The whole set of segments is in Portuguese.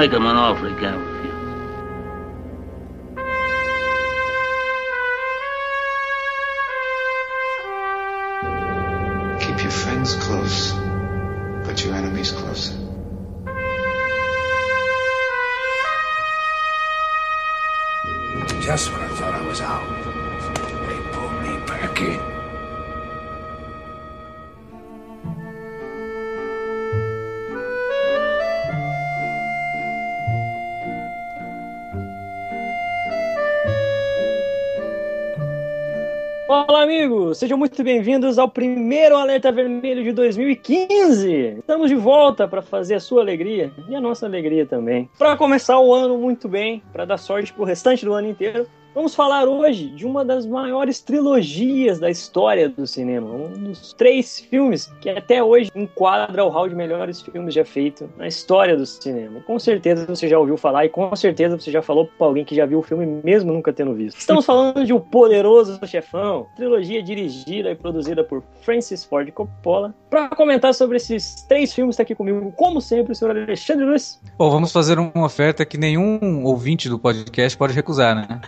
make him an offer he can't refuse. Keep your friends close, but your enemies closer. Just when I thought I was out, they pulled me back in. Olá, amigos! Sejam muito bem-vindos ao primeiro Alerta Vermelho de 2015. Estamos de volta para fazer a sua alegria e a nossa alegria também. Para começar o ano muito bem, para dar sorte pro restante do ano inteiro, Vamos falar hoje de uma das maiores trilogias da história do cinema, um dos três filmes que até hoje enquadra o hall de melhores filmes já feito na história do cinema. Com certeza você já ouviu falar e com certeza você já falou para alguém que já viu o filme mesmo nunca tendo visto. Estamos falando de O Poderoso Chefão, trilogia dirigida e produzida por Francis Ford Coppola. Para comentar sobre esses três filmes está aqui comigo, como sempre, o senhor Alexandre Luiz. Bom, vamos fazer uma oferta que nenhum ouvinte do podcast pode recusar, né?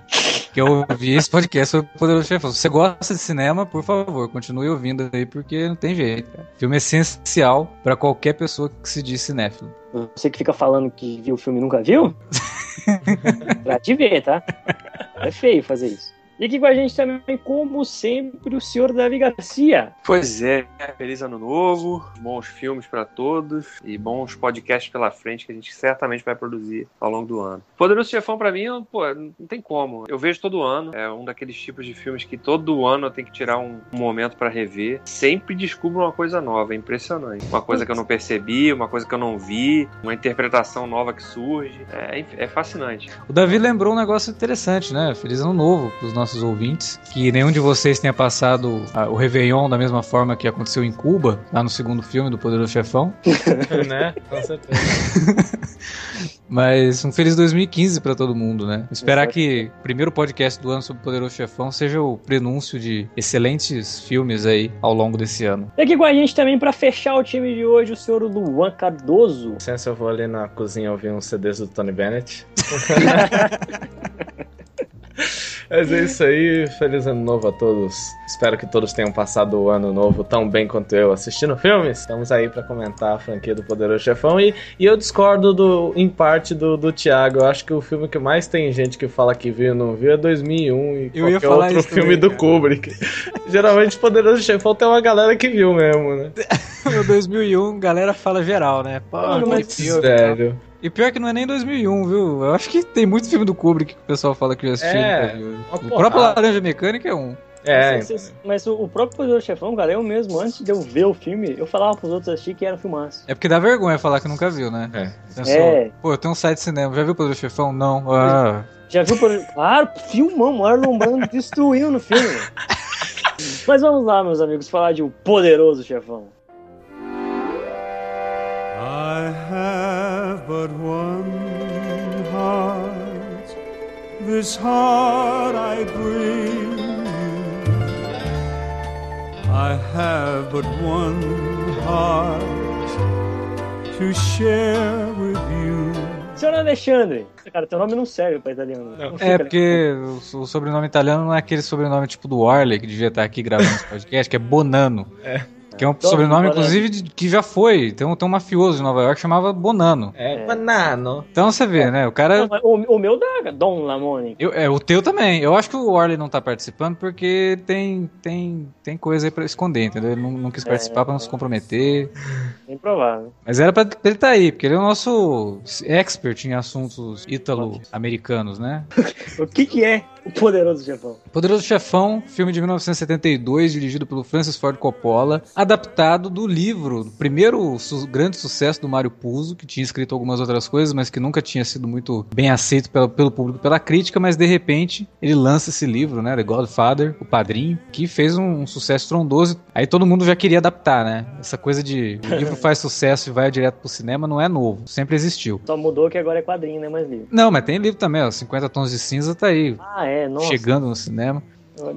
Que eu ouvi esse podcast sobre o Poderoso Chefão. Se você gosta de cinema, por favor, continue ouvindo aí, porque não tem jeito. Cara. Filme essencial para qualquer pessoa que se diz cinéfilo. Você que fica falando que viu o filme e nunca viu? pra te ver, tá? É feio fazer isso. E aqui com a gente também, como sempre, o senhor Davi Garcia. Pois é, feliz ano novo, bons filmes para todos e bons podcasts pela frente que a gente certamente vai produzir ao longo do ano. Poderoso Chefão para mim, pô, não tem como. Eu vejo todo ano, é um daqueles tipos de filmes que todo ano eu tenho que tirar um, um momento para rever. Sempre descubro uma coisa nova, é impressionante. Uma coisa que eu não percebi, uma coisa que eu não vi, uma interpretação nova que surge. É, é fascinante. O Davi lembrou um negócio interessante, né? Feliz ano novo pros nossos nossos ouvintes, que nenhum de vocês tenha passado a, o Réveillon da mesma forma que aconteceu em Cuba, lá no segundo filme do Poderoso Chefão. né? Com certeza. Mas um feliz 2015 para todo mundo, né? Esperar que o primeiro podcast do ano sobre o Poderoso Chefão seja o prenúncio de excelentes filmes aí ao longo desse ano. E aqui com a gente também para fechar o time de hoje, o senhor Luan Cardoso. Licença, eu vou ali na cozinha ouvir uns CDs do Tony Bennett. Mas é isso aí, feliz ano novo a todos. Espero que todos tenham passado o ano novo tão bem quanto eu assistindo filmes. Estamos aí para comentar a franquia do Poderoso Chefão e, e eu discordo do, em parte do, do Thiago. Eu acho que o filme que mais tem gente que fala que viu e não viu é 2001 e eu qualquer outro filme também, do cara. Kubrick. Geralmente Poderoso Chefão tem uma galera que viu mesmo, né? No 2001, galera fala geral, né? Pô, mas- filme, e tal. E pior que não é nem 2001, viu? Eu acho que tem muito filme do Kubrick que o pessoal fala que já assistiu. É, o próprio Laranja Mecânica é um. É, Mas, vocês- mas o o próprio Poderoso Chefão, cara, eu mesmo, antes de eu ver o filme, eu falava pros outros assistir que era um filmaço. É porque dá vergonha falar que nunca viu, né? É. Pensou, É. Pô, eu tenho um site de cinema. Já viu o Poderoso Chefão? Não. Ah. Já viu, por... claro, filmão, Marlon Brando destruiu no filme. Mas vamos lá, meus amigos, falar de O Poderoso Chefão. I have but one heart. This heart I bring you. I have but one heart to share with you. Senhor Alexandre, cara, teu nome não serve pra italiano. Não fica É, legal. porque o, o sobrenome italiano não é aquele sobrenome tipo do Warley, que devia estar aqui gravando esse podcast, que é Bonano. Que é um Então, sobrenome, Bonano. inclusive, de- que já foi. Tem um, tem um mafioso de Nova York que chamava Bonano. é banano. Então você vê, né? O cara. Não, O, o meu dá, Dom Lamone. Eu, é, o teu também. Eu acho que o Warley não tá participando porque tem, tem, tem coisa aí pra esconder, entendeu? Ele não, não quis participar pra não se comprometer. Bem provável. Mas era pra ele estar aí, porque ele é o nosso expert em assuntos ítalo-americanos, né? O que que é O Poderoso Chefão? Poderoso Chefão, filme de 1972, dirigido pelo Francis Ford Coppola, adaptado do livro, do primeiro su- grande sucesso do Mário Puzo, que tinha escrito algumas outras coisas, mas que nunca tinha sido muito bem aceito pelo, pelo público, pela crítica, mas de repente ele lança esse livro, né, The Godfather, O Padrinho, que fez um, um sucesso trondoso. Aí todo mundo já queria adaptar, né? Essa coisa de o livro faz sucesso e vai direto pro cinema não é novo, sempre existiu. Só mudou que agora é quadrinho, né? Mais livro. Não, mas tem livro também, ó, 50 Tons de Cinza tá aí, Ah, é, nossa. chegando no cinema.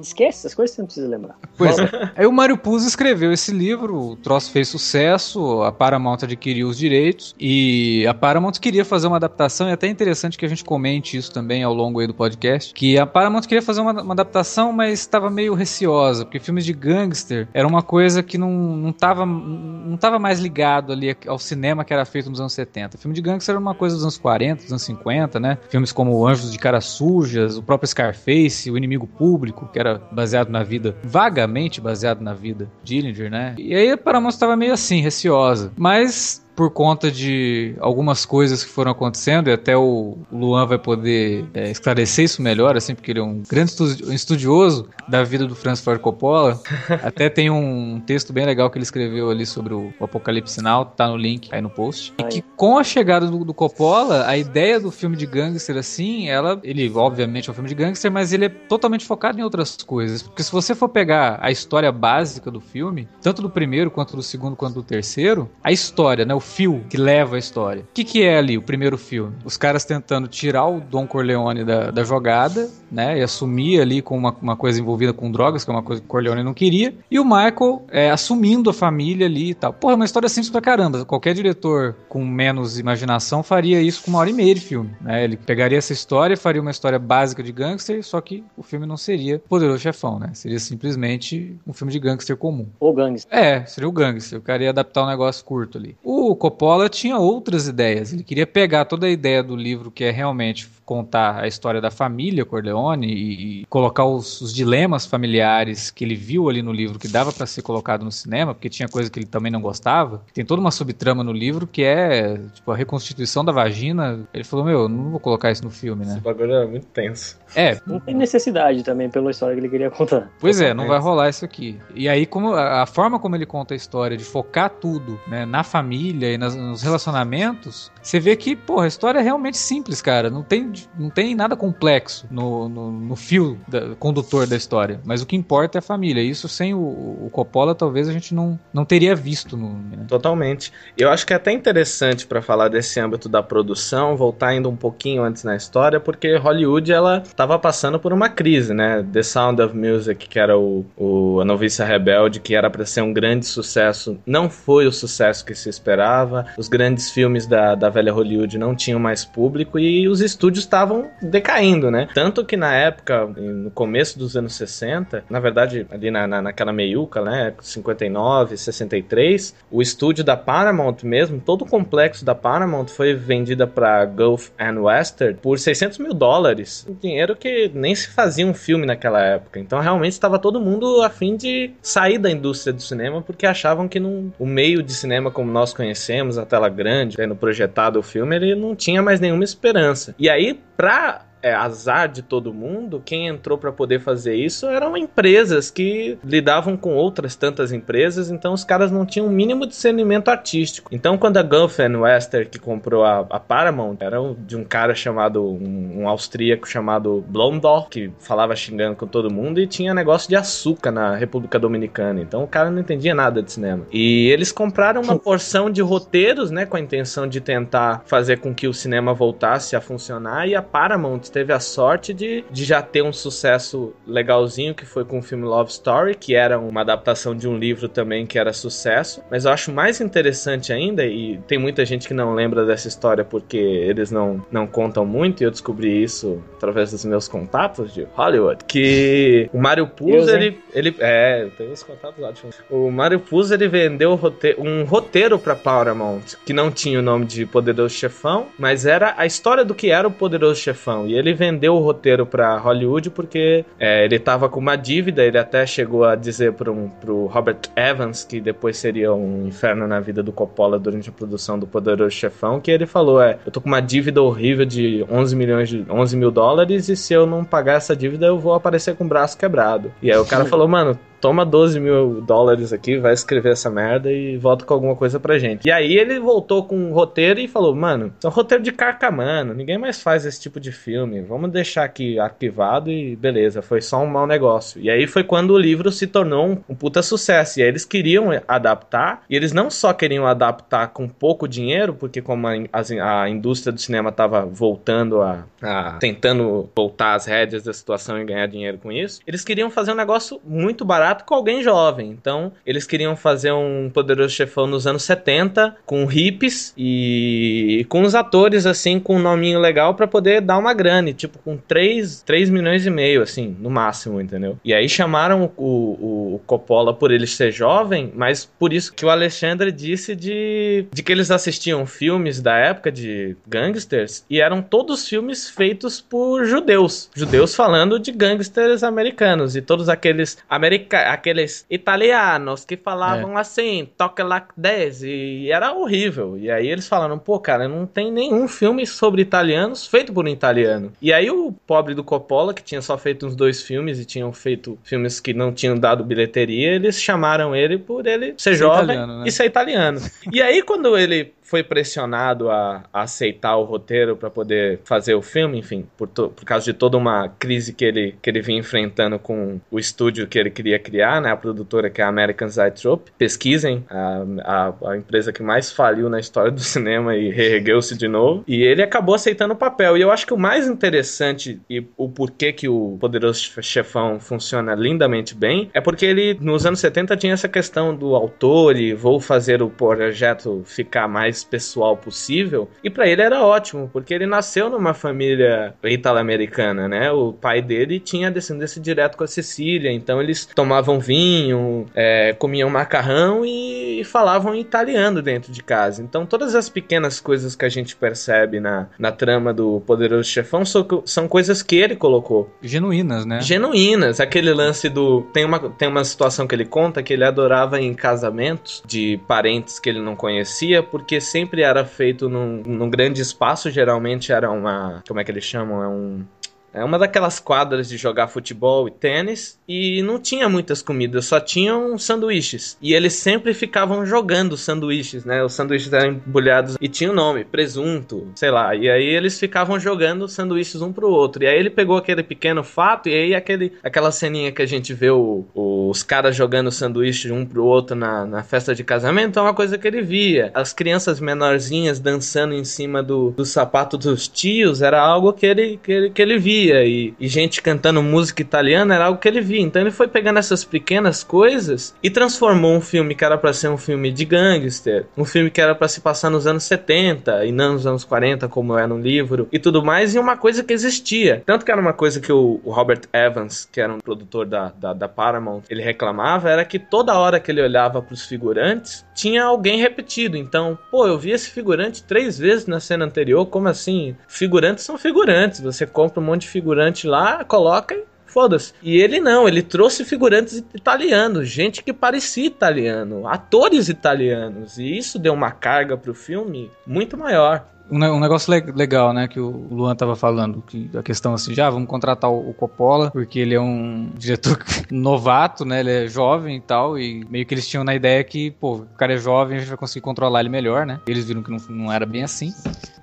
Esquece essas coisas que você não precisa lembrar. Pois é. Aí o Mário Puzo escreveu esse livro, o troço fez sucesso, a Paramount adquiriu os direitos e a Paramount queria fazer uma adaptação, e é até interessante que a gente comente isso também ao longo aí do podcast, que a Paramount queria fazer uma, uma adaptação, mas estava meio receosa, porque filmes de gangster era uma coisa que não, não, tava, não tava mais ligado ali ao cinema que era feito nos anos 70. filme de gangster era uma coisa dos anos 40, dos anos 50, né? Filmes como Anjos de Caras Sujas, o próprio Scarface, O Inimigo Público, que era baseado na vida, vagamente baseado na vida de Dillinger, né? E aí a Paramount estava meio assim, receosa. Mas por conta de algumas coisas que foram acontecendo, e até o Luan vai poder é, esclarecer isso melhor, assim, porque ele é um grande estudioso da vida do Francis Ford Coppola. até tem um texto bem legal que ele escreveu ali sobre o, Apocalipse Sinal, tá no link aí no post. E que com a chegada do, do, Coppola, a ideia do filme de gangster, assim, ela, ele obviamente é um filme de gangster, mas ele é totalmente focado em outras coisas. Porque se você for pegar a história básica do filme, tanto do primeiro, quanto do segundo, quanto do terceiro, a história, né, o fio que leva a história. O que, que é ali o primeiro filme? Os caras tentando tirar o Don Corleone da, da jogada, né? E assumir ali com uma, uma coisa envolvida com drogas, que é uma coisa que o Corleone não queria. E o Michael é, assumindo a família ali e tal. Porra, é uma história simples pra caramba. Qualquer diretor com menos imaginação faria isso com uma hora e meia de filme. Né? Ele pegaria essa história, faria uma história básica de gangster, só que o filme não seria Poderoso Chefão, né? Seria simplesmente um filme de gangster comum. Ou gangster. É, seria o gangster. O cara ia adaptar um negócio curto ali. O Coppola tinha outras ideias. Ele queria pegar toda a ideia do livro que é realmente contar a história da família Corleone e, colocar os, os, dilemas familiares que ele viu ali no livro que dava para ser colocado no cinema, porque tinha coisa que ele também não gostava. Tem toda uma subtrama no livro que é tipo a reconstituição da vagina. Ele falou: Meu, não vou colocar isso no filme, né? Esse bagulho é muito tenso. É. Não tem necessidade também pela história que ele queria contar. Pois é, não vai rolar isso aqui. E aí, como a, forma como ele conta a história, de focar tudo né, na família e nas, nos relacionamentos, você vê que, pô, a história é realmente simples, cara. Não tem não tem nada complexo no, no, no fio da, condutor da história. Mas o que importa é a família. Isso sem o, o Coppola, talvez a gente não, não teria visto. No, né? Totalmente. Eu acho que é até interessante para falar desse âmbito da produção, voltar ainda um pouquinho antes na história, porque Hollywood ela estava passando por uma crise, né? The Sound of Music, que era o, o A Noviça Rebelde, que era para ser um grande sucesso, não foi o sucesso que se esperava. Os grandes filmes da, da velha Hollywood não tinham mais público e os estúdios estavam decaindo, né? Tanto que na época, no começo dos anos 60, na verdade, ali na, na, naquela meiuca, né? 59, 63, o estúdio da Paramount mesmo, todo o complexo da Paramount foi vendida para Gulf and Western por 600 mil dólares. Dinheiro que nem se fazia um filme naquela época. Então realmente estava todo mundo a fim de sair da indústria do cinema porque achavam que não, o meio de cinema como nós conhecemos, a tela grande, tendo projetado o filme, ele não tinha mais nenhuma esperança. E aí, pra é, azar de todo mundo, quem entrou para poder fazer isso eram empresas que lidavam com outras tantas empresas, então os caras não tinham o um mínimo discernimento artístico. Então, quando a Gulf and Western que comprou a, a Paramount era de um cara chamado, um, um, austríaco chamado Blomdorf, que falava xingando com todo mundo e tinha negócio de açúcar na República Dominicana. Então o cara não entendia nada de cinema. E eles compraram uma porção de roteiros, né, com a intenção de tentar fazer com que o cinema voltasse a funcionar e a Paramount teve a sorte de, de já ter um sucesso legalzinho, que foi com o filme Love Story, que era uma adaptação de um livro também que era sucesso. Mas eu acho mais interessante ainda, e tem muita gente que não lembra dessa história porque eles não, não contam muito, e eu descobri isso através dos meus contatos de Hollywood, que o Mario Puzo, ele, ele... É, eu tenho os contatos lá. O Mario Puzo, ele vendeu um roteiro pra Paramount, que não tinha o nome de Poderoso Chefão, mas era a história do que era o Poderoso Chefão. E ele ele vendeu o roteiro para Hollywood porque é, ele tava com uma dívida. Ele até chegou a dizer pro, um, pro Robert Evans, que depois seria um inferno na vida do Coppola durante a produção do Poderoso Chefão, que ele falou: É, eu tô com uma dívida horrível de 11 milhões de 11 mil dólares e se eu não pagar essa dívida eu vou aparecer com o braço quebrado. E aí o cara falou: Mano, toma 12 mil dólares aqui, vai escrever essa merda e volta com alguma coisa pra gente. E aí ele voltou com um roteiro e falou, mano, isso é um roteiro de carcamano, ninguém mais faz esse tipo de filme, vamos deixar aqui arquivado e beleza, foi só um mau negócio. E aí foi quando o livro se tornou um, um puta sucesso, e aí eles queriam adaptar, e eles não só queriam adaptar com pouco dinheiro, porque como a, a, a indústria do cinema tava voltando a, a, tentando voltar às rédeas da situação e ganhar dinheiro com isso, eles queriam fazer um negócio muito barato com alguém jovem. Então, eles queriam fazer um poderoso chefão nos anos 70 com hippies e com os atores assim com um nominho legal para poder dar uma grana, tipo com 3, 3 milhões e meio assim, no máximo, entendeu? E aí chamaram o, o, o Coppola por ele ser jovem, mas por isso que o Alexandre disse de, de que eles assistiam filmes da época de gangsters e eram todos filmes feitos por judeus, judeus falando de gangsters americanos e todos aqueles america aqueles italianos que falavam É. assim, toque like this e era horrível. E aí eles falaram, pô, cara, não tem nenhum filme sobre italianos feito por um italiano. E aí o pobre do Coppola, que tinha só feito uns dois filmes e tinham feito filmes que não tinham dado bilheteria, eles chamaram ele por ele ser, Ser jovem italiano, né? e ser italiano. e aí quando ele foi pressionado a, a aceitar o roteiro para poder fazer o filme, enfim, por, to- por causa de toda uma crise que ele, que ele vinha enfrentando com o estúdio que ele queria criar, né, a produtora que é a American Zytrope. Pesquisem, a, a, a empresa que mais faliu na história do cinema e reergueu-se de novo. E ele acabou aceitando o papel. E eu acho que o mais interessante e o porquê que o Poderoso Chefão funciona lindamente bem é porque ele, nos anos 70, tinha essa questão do autor e vou fazer o projeto ficar mais pessoal possível. E pra ele era ótimo, porque ele nasceu numa família italo-americana, né? O pai dele tinha descendência direto com a Sicília, então eles tomavam vinho, é, comiam macarrão e falavam italiano dentro de casa. Então todas as pequenas coisas que a gente percebe na, na trama do Poderoso Chefão são, são coisas que ele colocou Genuínas, né? genuínas. Aquele lance do. Tem uma, tem uma situação que ele conta que ele adorava em casamentos de parentes que ele não conhecia, porque sempre era feito num, num grande espaço. Geralmente era uma. Como é que eles chamam? É um. É uma daquelas quadras de jogar futebol e tênis e não tinha muitas comidas, só tinham sanduíches. E eles sempre ficavam jogando sanduíches, né? Os sanduíches eram embrulhados e tinha o nome, presunto, sei lá. E aí eles ficavam jogando sanduíches um pro outro. E aí ele pegou aquele pequeno fato e aí aquele, aquela ceninha que a gente vê o- os caras jogando sanduíche um pro outro na, na festa de casamento é uma coisa que ele via. As crianças menorzinhas dançando em cima do, do sapato dos tios era algo que ele, que ele, que ele via. E, e gente cantando música italiana era algo que ele via. Então ele foi pegando essas pequenas coisas e transformou um filme que era pra ser um filme de gangster, um filme que era pra se passar nos anos 70 e não nos anos 40, como é no livro, e tudo mais, em uma coisa que existia. Tanto que era uma coisa que o, o Robert Evans, que era um produtor da, da, da Paramount, ele reclamava, era que toda hora que ele olhava pros figurantes, tinha alguém repetido. Então, pô, eu vi esse figurante três vezes na cena anterior, como assim? Figurantes são figurantes, você compra um monte de figurante lá, coloca Foda-se. E ele não, ele trouxe figurantes italianos, gente que parecia italiano, atores italianos. E isso deu uma carga pro filme muito maior. Um, ne- negócio le- legal, né, que o Luan tava falando, que a questão assim, já vamos contratar o, o Coppola, porque ele é um diretor novato, né, ele é jovem e tal, e meio que eles tinham na ideia que, pô, o cara é jovem, a gente vai conseguir controlar ele melhor, né, eles viram que não, não era bem assim,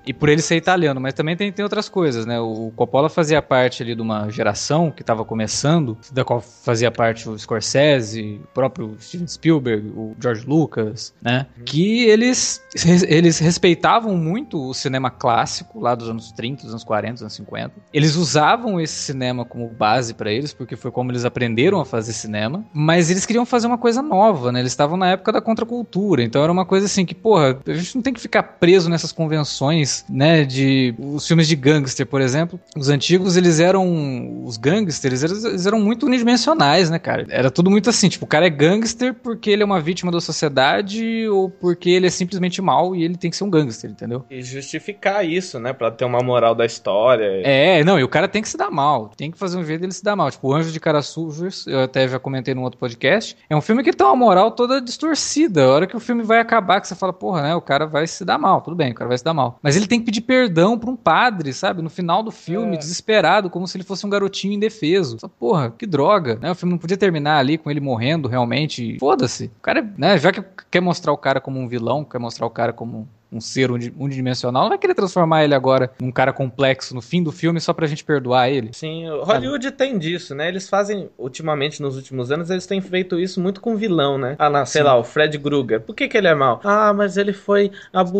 e por ele ser italiano, mas também tem, tem outras coisas, né, o Coppola fazia parte ali de uma geração que tava começando, da qual fazia parte o Scorsese, o próprio Steven Spielberg, o George Lucas, né, que eles, eles respeitavam muito o cinema clássico lá dos anos 30, dos anos 40, dos anos 50. Eles usavam esse cinema como base pra eles, porque foi como eles aprenderam a fazer cinema, mas eles queriam fazer uma coisa nova, né? Eles estavam na época da contracultura, então era uma coisa assim que, porra, a gente não tem que ficar preso nessas convenções, né, de os filmes de gangster, por exemplo. Os antigos, eles eram os gangsters, eles, eles eram muito unidimensionais, né, cara? Era tudo muito assim, tipo, o cara é gangster porque ele é uma vítima da sociedade ou porque ele é simplesmente mau e ele tem que ser um gangster, entendeu? E justificar isso, né? Pra ter uma moral da história. É, não, e o cara tem que se dar mal. Tem que fazer um jeito dele se dar mal. Tipo, o Anjo de Cara Sujas, eu até já comentei num outro podcast. É um filme que tem uma moral toda distorcida. A hora que o filme vai acabar, que você fala, porra, né? O cara vai se dar mal. Tudo bem, o cara vai se dar mal. Mas ele tem que pedir perdão pra um padre, sabe? No final do filme, É. desesperado, como se ele fosse um garotinho indefeso. Só, porra, que droga. Né? O filme não podia terminar ali com ele morrendo realmente. Foda-se. O cara, né? Já que quer mostrar o cara como um vilão, quer mostrar o cara como um ser uni- unidimensional, não vai querer transformar ele agora num cara complexo no fim do filme só pra gente perdoar ele. Sim, o Hollywood tem disso, né? Eles fazem, ultimamente, nos últimos anos, eles têm feito isso muito com vilão, né? Ah, na, sei lá, o Fred Krueger. Por que, que ele é mau? Ah, mas ele foi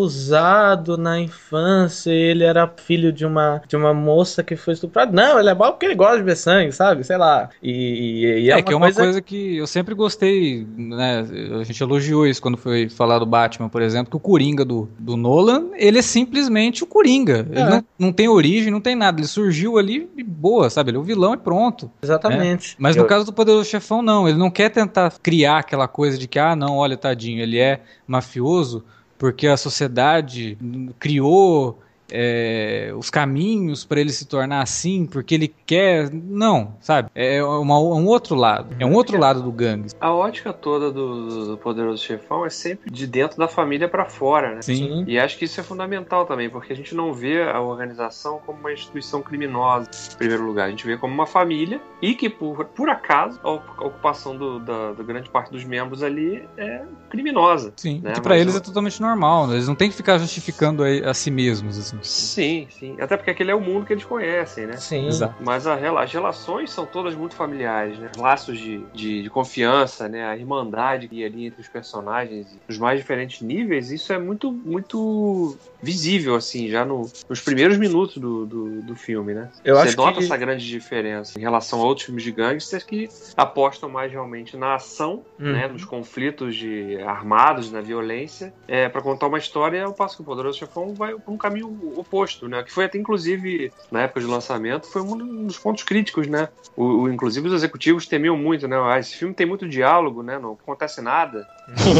abusado na infância, ele era filho de uma, de uma moça que foi estuprada. Não, ele é mau porque ele gosta de ver sangue, sabe? Sei lá. E, e- e É, é, que é uma coisa... que eu sempre gostei, né? A gente elogiou isso quando foi falar do Batman, por exemplo, que o Coringa do, do Nolan, ele é simplesmente o Coringa. Ele É. não, não tem origem, não tem nada. Ele surgiu ali e boa, sabe? Ele é o vilão e pronto. Exatamente. Mas Eu- no caso do Poderoso Chefão, não. Ele não quer tentar criar aquela coisa de que, ah, não, olha, tadinho, ele é mafioso porque a sociedade criou é, os caminhos para ele se tornar assim, porque ele quer. Não, sabe? É uma- um outro lado. É um outro lado do gangue. A ótica toda do, do Poderoso Chefão é sempre de dentro da família pra fora, né? Sim. E acho que isso é fundamental também, porque a gente não vê a organização como uma instituição criminosa, em primeiro lugar. A gente vê como uma família e que, por, por acaso, a ocupação do- da, da grande parte dos membros ali é criminosa. Sim. Né? que pra Mas eles o- é totalmente normal. né? Eles não têm que ficar justificando a, a si mesmos. Assim. Sim, sim. Até porque aquele é o mundo que eles conhecem, né? Sim. Exato. Mas a as relações são todas muito familiares, né? Laços de, de, de confiança, né? A irmandade que ali entre os personagens, os mais diferentes níveis, isso é muito, muito visível, assim, já no- nos primeiros minutos do, do, do filme, né? Eu Você acho nota que- essa grande diferença em relação a outros filmes de gangsters que apostam mais realmente na ação, né? Uhum. Nos conflitos de armados, na violência, é, para contar uma história, ao passo que o Poderoso Chefão vai por um caminho oposto, né? Que foi até, inclusive, na época de lançamento, foi um dos pontos críticos, né? O, o- inclusive, os executivos temiam muito, né? Ah, esse filme tem muito diálogo, né? Não acontece nada,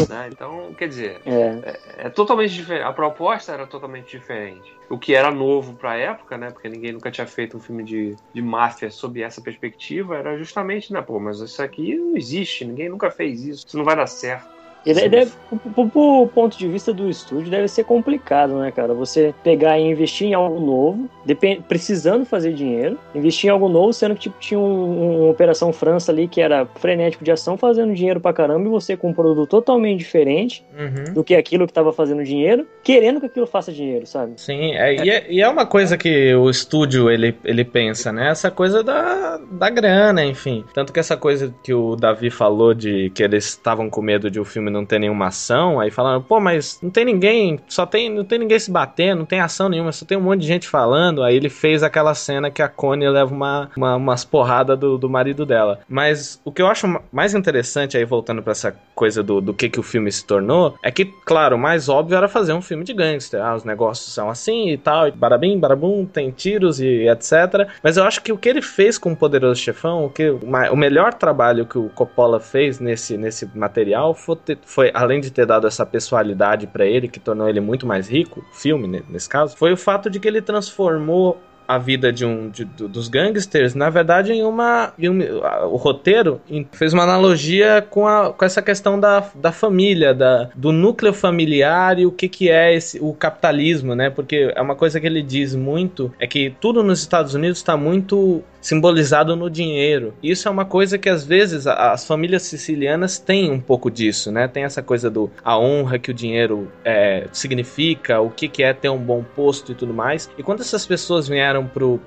né? Então, quer dizer, É. é totalmente diferente. A proposta era totalmente diferente. O que era novo pra época, né? Porque ninguém nunca tinha feito um filme de, de máfia sob essa perspectiva, era justamente, né? Pô, mas isso aqui não existe, ninguém nunca fez isso, isso não vai dar certo. E deve, pro, pro ponto de vista do estúdio, deve ser complicado, né, cara? Você pegar e investir em algo novo, depen- precisando fazer dinheiro, investir em algo novo, sendo que tipo, tinha um, uma Operação França ali que era frenético de ação, fazendo dinheiro pra caramba, e você com um produto totalmente diferente Uhum. do que aquilo que tava fazendo dinheiro, querendo que aquilo faça dinheiro, sabe? Sim, é, e, é, e é uma coisa que o estúdio ele, ele pensa, né? Essa coisa da, da grana, enfim. Tanto que essa coisa que o Davi falou de que eles estavam com medo de o filme não ter nenhuma ação, aí falaram, pô, mas não tem ninguém, só tem, não tem ninguém se batendo, não tem ação nenhuma, só tem um monte de gente falando. Aí ele fez aquela cena que a Connie leva uma, uma- umas porradas do, do marido dela. Mas o que eu acho ma- mais interessante, aí voltando pra essa coisa do, do que, que o filme se tornou, é que, claro, o mais óbvio era fazer um filme de gangster. Ah, os negócios são assim e tal, e barabim, barabum, tem tiros e etc. Mas eu acho que o que ele fez com o Poderoso Chefão, o, que, o melhor trabalho que o Coppola fez nesse, nesse material foi, ter- foi, além de ter dado essa pessoalidade pra ele, que tornou ele muito mais rico, filme ne- nesse caso, foi o fato de que ele transformou a vida de um de- do- dos gangsters, na verdade, em uma. em um- a- o roteiro fez uma analogia com, a, com essa questão da, da família, da, do núcleo familiar e o que, que é esse, o capitalismo, né? Porque é uma coisa que ele diz muito, é que tudo nos Estados Unidos está muito simbolizado no dinheiro. Isso é uma coisa que às vezes as famílias sicilianas têm um pouco disso, né? Tem essa coisa do a honra que o dinheiro é, significa, o que, que é ter um bom posto e tudo mais. E quando essas pessoas vieram pro,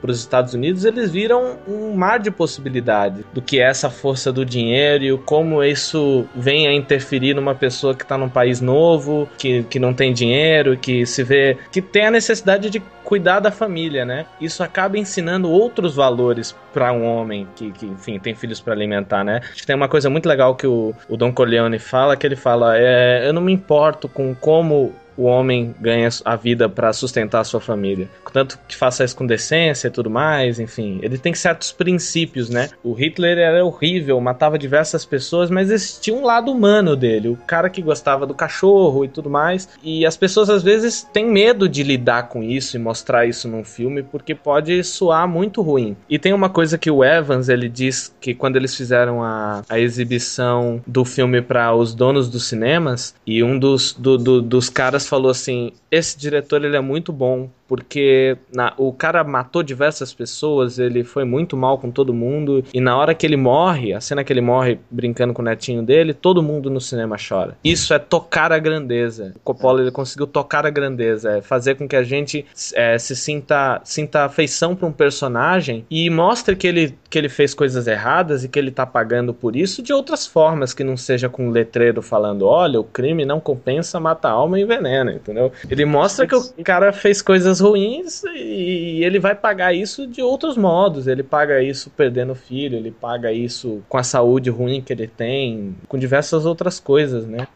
pros Estados Unidos, eles viram um mar de possibilidades do que é essa força do dinheiro e como isso vem a interferir numa pessoa que tá num país novo, que, que não tem dinheiro, que se vê. que tem a necessidade de cuidar da família, né? Isso acaba ensinando outros valores para um homem que, que, enfim, tem filhos para alimentar, né? Acho que tem uma coisa muito legal que o, o Don Corleone fala, que ele fala, é, eu não me importo com como o homem ganha a vida para sustentar a sua família. Tanto que faça isso com decência e tudo mais, enfim. Ele tem certos princípios, né? O Hitler era horrível, matava diversas pessoas, mas existia um lado humano dele. O cara que gostava do cachorro e tudo mais. E as pessoas às vezes têm medo de lidar com isso e mostrar isso num filme porque pode soar muito ruim. E tem uma coisa que o Evans ele diz que quando eles fizeram a, a exibição do filme para os donos dos cinemas e um dos, do, do, dos caras falou assim: esse diretor ele é muito bom porque na, o cara matou diversas pessoas, ele foi muito mal com todo mundo, e na hora que ele morre, a cena que ele morre brincando com o netinho dele, todo mundo no cinema chora. Isso é tocar a grandeza. O Coppola ele conseguiu tocar a grandeza, é fazer com que a gente é, se sinta, sinta afeição para um personagem e mostre que ele, que ele fez coisas erradas e que ele tá pagando por isso de outras formas, que não seja com um letreiro falando, olha, o crime não compensa, mata a alma e envenena, entendeu? Ele mostra que o cara fez coisas ruins e ele vai pagar isso de outros modos. Ele paga isso perdendo filho, ele paga isso com a saúde ruim que ele tem, com diversas outras coisas, né?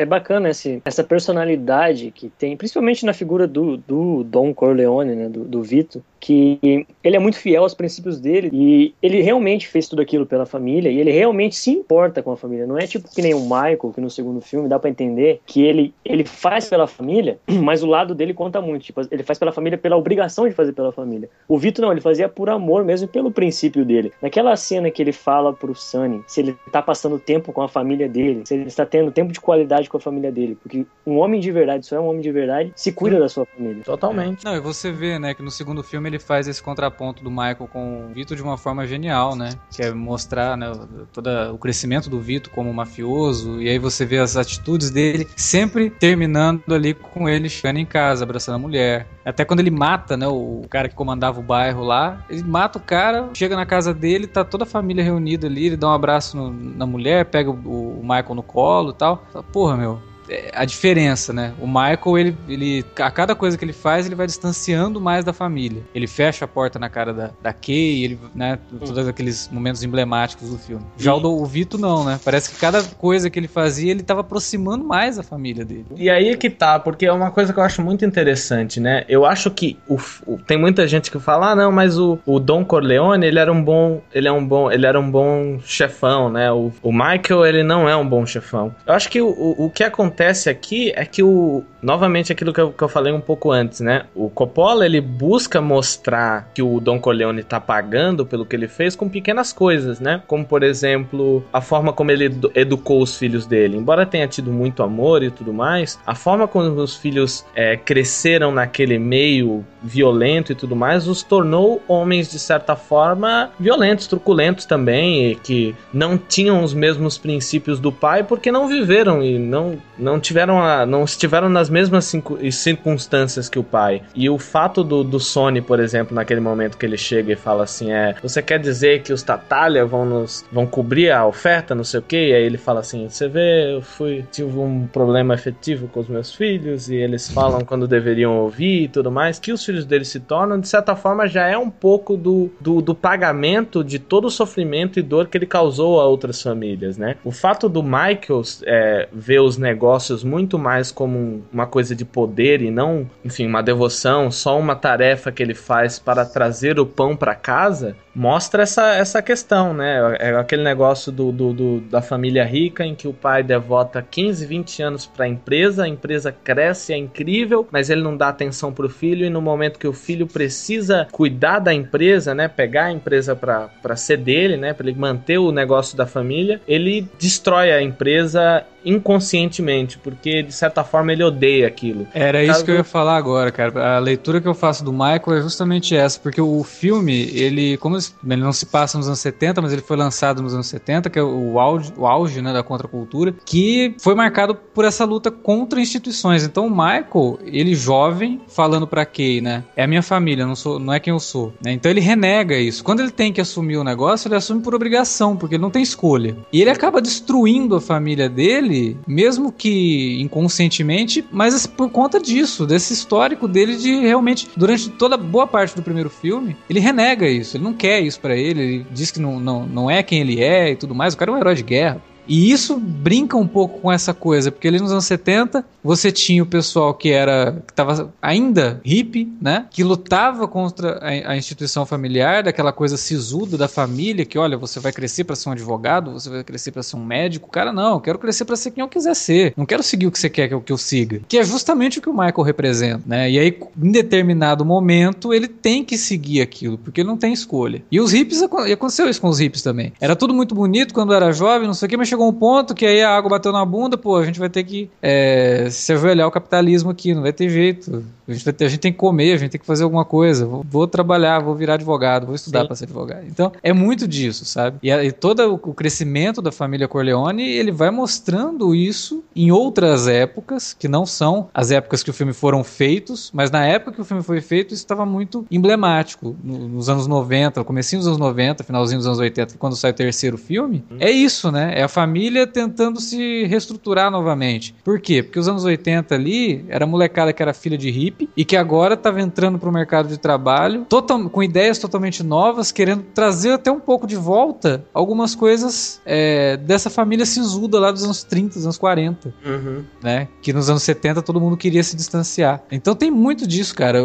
é bacana esse, essa personalidade que tem, principalmente na figura do, do Don Corleone, né, do, do Vito, que ele é muito fiel aos princípios dele e ele realmente fez tudo aquilo pela família e ele realmente se importa com a família. Não é tipo que nem o Michael, que no segundo filme dá para entender que ele, ele faz pela família, mas o lado dele conta muito. Tipo, ele faz pela família pela obrigação de fazer pela família. O Vito não, ele fazia por amor mesmo, pelo princípio dele. Naquela cena que ele fala pro Sunny se ele tá passando tempo com a família dele, se ele está tendo tempo de qualidade com a família dele. Porque um homem de verdade, só é um homem de verdade, se cuida da sua família. Totalmente. Não, e você vê, né, que no segundo filme ele faz esse contraponto do Michael com o Vito de uma forma genial, né? Que é mostrar, né, todo o crescimento do Vito como mafioso, e aí você vê as atitudes dele sempre terminando ali com ele chegando em casa, abraçando a mulher. Até quando ele mata, né, o cara que comandava o bairro lá, ele mata o cara, chega na casa dele, tá toda a família reunida ali, ele dá um abraço no, na mulher, pega o, o Michael no colo e tal. Porra, meu, a diferença, né? O Michael, ele, ele, a cada coisa que ele faz, ele vai distanciando mais da família. Ele fecha a porta na cara da, da Kay, ele, né? Todos aqueles momentos emblemáticos do filme. Já o, o Vito, não, né? Parece que cada coisa que ele fazia, ele tava aproximando mais a família dele. E aí é que tá, porque é uma coisa que eu acho muito interessante, né? Eu acho que o, o, tem muita gente que fala, ah, não, mas o, o Don Corleone, ele era um bom, ele é um bom, ele era um bom chefão, né? O, o Michael, ele não é um bom chefão. Eu acho que o, o, o que acontece acontece aqui é que o. Novamente aquilo que eu, que eu falei um pouco antes, né? O Coppola ele busca mostrar que o Don Corleone tá pagando pelo que ele fez com pequenas coisas, né? Como por exemplo, a forma como ele educou os filhos dele. Embora tenha tido muito amor e tudo mais, a forma como os filhos é, cresceram naquele meio violento e tudo mais os tornou homens de certa forma violentos, truculentos também, e que não tinham os mesmos princípios do pai porque não viveram e não, não tiveram a, não estiveram nas mesmas circunstâncias que o pai. E o fato do, do Sony, por exemplo, naquele momento que ele chega e fala assim, é, você quer dizer que os Tatalha vão nos vão cobrir a oferta, não sei o quê? E aí ele fala assim, você vê, eu fui tive um problema efetivo com os meus filhos e eles falam quando deveriam ouvir e tudo mais, que os filhos dele se tornam, de certa forma, já é um pouco do, do, do, pagamento de todo o sofrimento e dor que ele causou a outras famílias, né? O fato do Michael é, ver os negócios muito mais como uma coisa de poder e não, enfim, uma devoção, só uma tarefa que ele faz para trazer o pão para casa, mostra essa, essa questão, né? É aquele negócio do, do, do, da família rica em que o pai devota 15, 20 anos para a empresa, a empresa cresce, é incrível, mas ele não dá atenção para o filho e no momento que o filho precisa cuidar da empresa, né? Pegar a empresa para ser dele, né? Para ele manter o negócio da família, ele destrói a empresa inconscientemente, porque de certa forma ele odeia aquilo. Era isso que eu ia falar agora, cara. A leitura que eu faço do Michael é justamente essa, porque o filme, ele, como ele não se passa nos anos 70, mas ele foi lançado nos anos 70, que é o auge, o auge né, da contracultura, que foi marcado por essa luta contra instituições. Então o Michael, ele jovem, falando para Kay, né? É a minha família, não, sou, não é quem eu sou. Né? Então ele renega isso. Quando ele tem que assumir o negócio, ele assume por obrigação, porque ele não tem escolha. E ele acaba destruindo a família dele, mesmo que inconscientemente, mas por conta disso, desse histórico dele de realmente, durante toda boa parte do primeiro filme, ele renega isso. Ele não quer isso para ele, ele diz que não, não, não é quem ele é e tudo mais. O cara é um herói de guerra. E isso brinca um pouco com essa coisa, porque ali nos anos 70 você tinha o pessoal que era que estava ainda hippie, né? Que lutava contra a, a, instituição familiar, daquela coisa sisuda da família, que olha, você vai crescer para ser um advogado, você vai crescer para ser um médico. Cara, não, eu quero crescer para ser quem eu quiser ser. Não quero seguir o que você quer que eu, que eu siga. Que é justamente o que o Michael representa, né? E aí, em determinado momento, ele tem que seguir aquilo, porque ele não tem escolha. E os hippies, aconteceu isso com os hippies também. Era tudo muito bonito quando era jovem, não sei o que, mas chegou um ponto que aí a água bateu na bunda, pô, a gente vai ter que é, se ajoelhar o capitalismo aqui, não vai ter jeito. A gente, ter, a gente, tem que comer, a gente tem que fazer alguma coisa. Vou, vou trabalhar, vou virar advogado, vou estudar para ser advogado. Então, é muito disso, sabe? E, e todo o, crescimento da família Corleone, ele vai mostrando isso em outras épocas, que não são as épocas que o filme foram feitos, mas na época que o filme foi feito, isso estava muito emblemático. No, nos anos 90, comecinho dos anos 90, finalzinho dos anos 80, quando sai o terceiro filme, hum. é isso, né? É a família tentando se reestruturar novamente. Por quê? Porque os anos 80 ali, era molecada que era filha de hippie, e que agora estava entrando para o mercado de trabalho total, com ideias totalmente novas, querendo trazer até um pouco de volta algumas coisas é, dessa família sisuda lá dos anos 30, dos anos 40, uhum. né? Que nos anos 70 todo mundo queria se distanciar. Então tem muito disso, cara.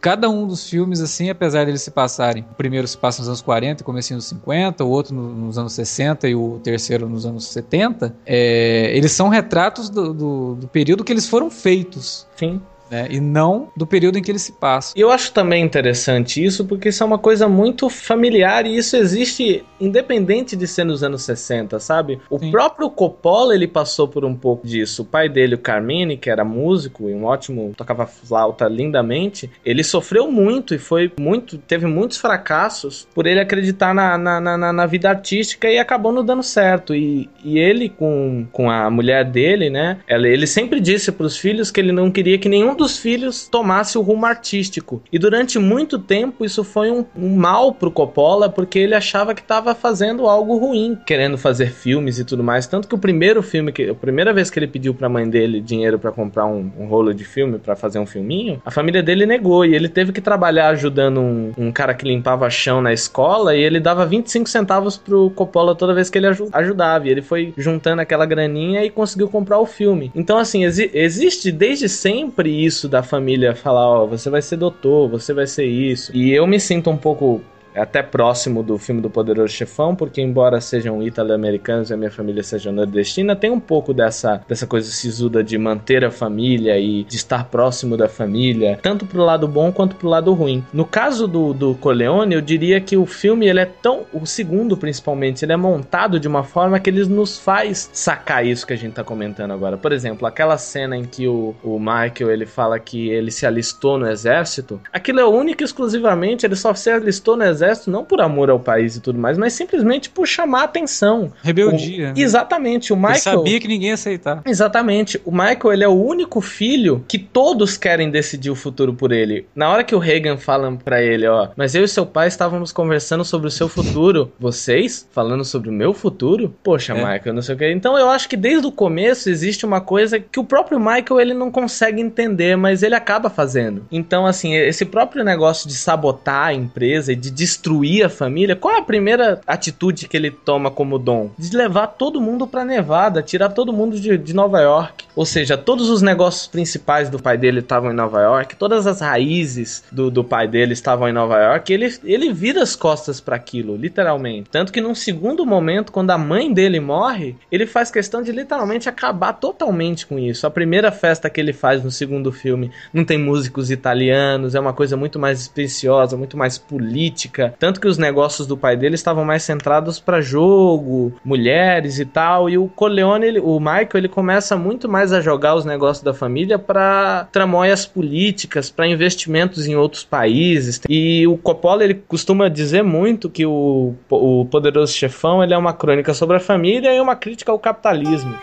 Cada um dos filmes, assim, apesar deles se passarem, o primeiro se passa nos anos 40 e comecinho dos 50, o outro nos anos 60 e o terceiro nos anos 70, é, eles são retratos do, do, do período que eles foram feitos. Sim né? E não do período em que ele se passa. E eu acho também interessante isso, porque isso é uma coisa muito familiar e isso existe independente de ser nos anos 60, sabe? O Sim. próprio Coppola, ele passou por um pouco disso. O pai dele, o Carmine, que era músico e um ótimo, tocava flauta lindamente, ele sofreu muito e foi muito, teve muitos fracassos por ele acreditar na, na, na, na vida artística e acabou não dando certo. E, e ele, com, com a mulher dele, né? Ele, ele sempre disse para os filhos que ele não queria que nenhum dos filhos tomasse o rumo artístico. E durante muito tempo isso foi um, um mal pro Coppola, porque ele achava que estava fazendo algo ruim, querendo fazer filmes e tudo mais. Tanto que o primeiro filme, que, a primeira vez que ele pediu pra mãe dele dinheiro para comprar um, um, rolo de filme para fazer um filminho, a família dele negou e ele teve que trabalhar ajudando um, um cara que limpava chão na escola e ele dava 25 centavos pro Coppola toda vez que ele ajudava. E ele foi juntando aquela graninha e conseguiu comprar o filme. Então, assim, exi existe desde sempre isso da família falar, ó, oh, você vai ser doutor, você vai ser isso. E eu me sinto um pouco é até próximo do filme do Poderoso Chefão, porque embora sejam italo-americanos e a minha família seja nordestina, tem um pouco dessa, dessa coisa sisuda de manter a família e de estar próximo da família, tanto pro lado bom quanto pro lado ruim. No caso do, do Coleone, eu diria que o filme ele é tão, o segundo principalmente, ele é montado de uma forma que ele nos faz sacar isso que a gente tá comentando agora. Por exemplo, aquela cena em que o, o Michael ele fala que ele se alistou no exército, aquilo é único e exclusivamente, ele só se alistou no exército exército não por amor ao país e tudo mais, mas simplesmente por chamar atenção. Rebeldia. O... Né? Exatamente, o Michael. Ele sabia que ninguém ia aceitar. Exatamente. O Michael, ele é o único filho que todos querem decidir o futuro por ele. Na hora que o Reagan fala para ele, ó, mas eu e seu pai estávamos conversando sobre o seu futuro. Vocês falando sobre o meu futuro? Poxa, é. Michael, não sei o que. Então eu acho que desde o começo existe uma coisa que o próprio Michael ele não consegue entender, mas ele acaba fazendo. Então, assim, esse próprio negócio de sabotar a empresa e de destruir a família, qual é a primeira atitude que ele toma como dom? De levar todo mundo para Nevada, tirar todo mundo de, de Nova York. Ou seja, todos os negócios principais do pai dele estavam em Nova York, todas as raízes do, do pai dele estavam em Nova York. ele, ele vira as costas para aquilo, literalmente. Tanto que num segundo momento, quando a mãe dele morre, ele faz questão de literalmente acabar totalmente com isso. A primeira festa que ele faz no segundo filme não tem músicos italianos, é uma coisa muito mais especiosa, muito mais política tanto que os negócios do pai dele estavam mais centrados para jogo, mulheres e tal. E o Corleone, ele, o Michael, ele começa muito mais a jogar os negócios da família para tramóias políticas, para investimentos em outros países. E o Coppola, ele costuma dizer muito que o, o Poderoso Chefão ele é uma crônica sobre a família e uma crítica ao capitalismo.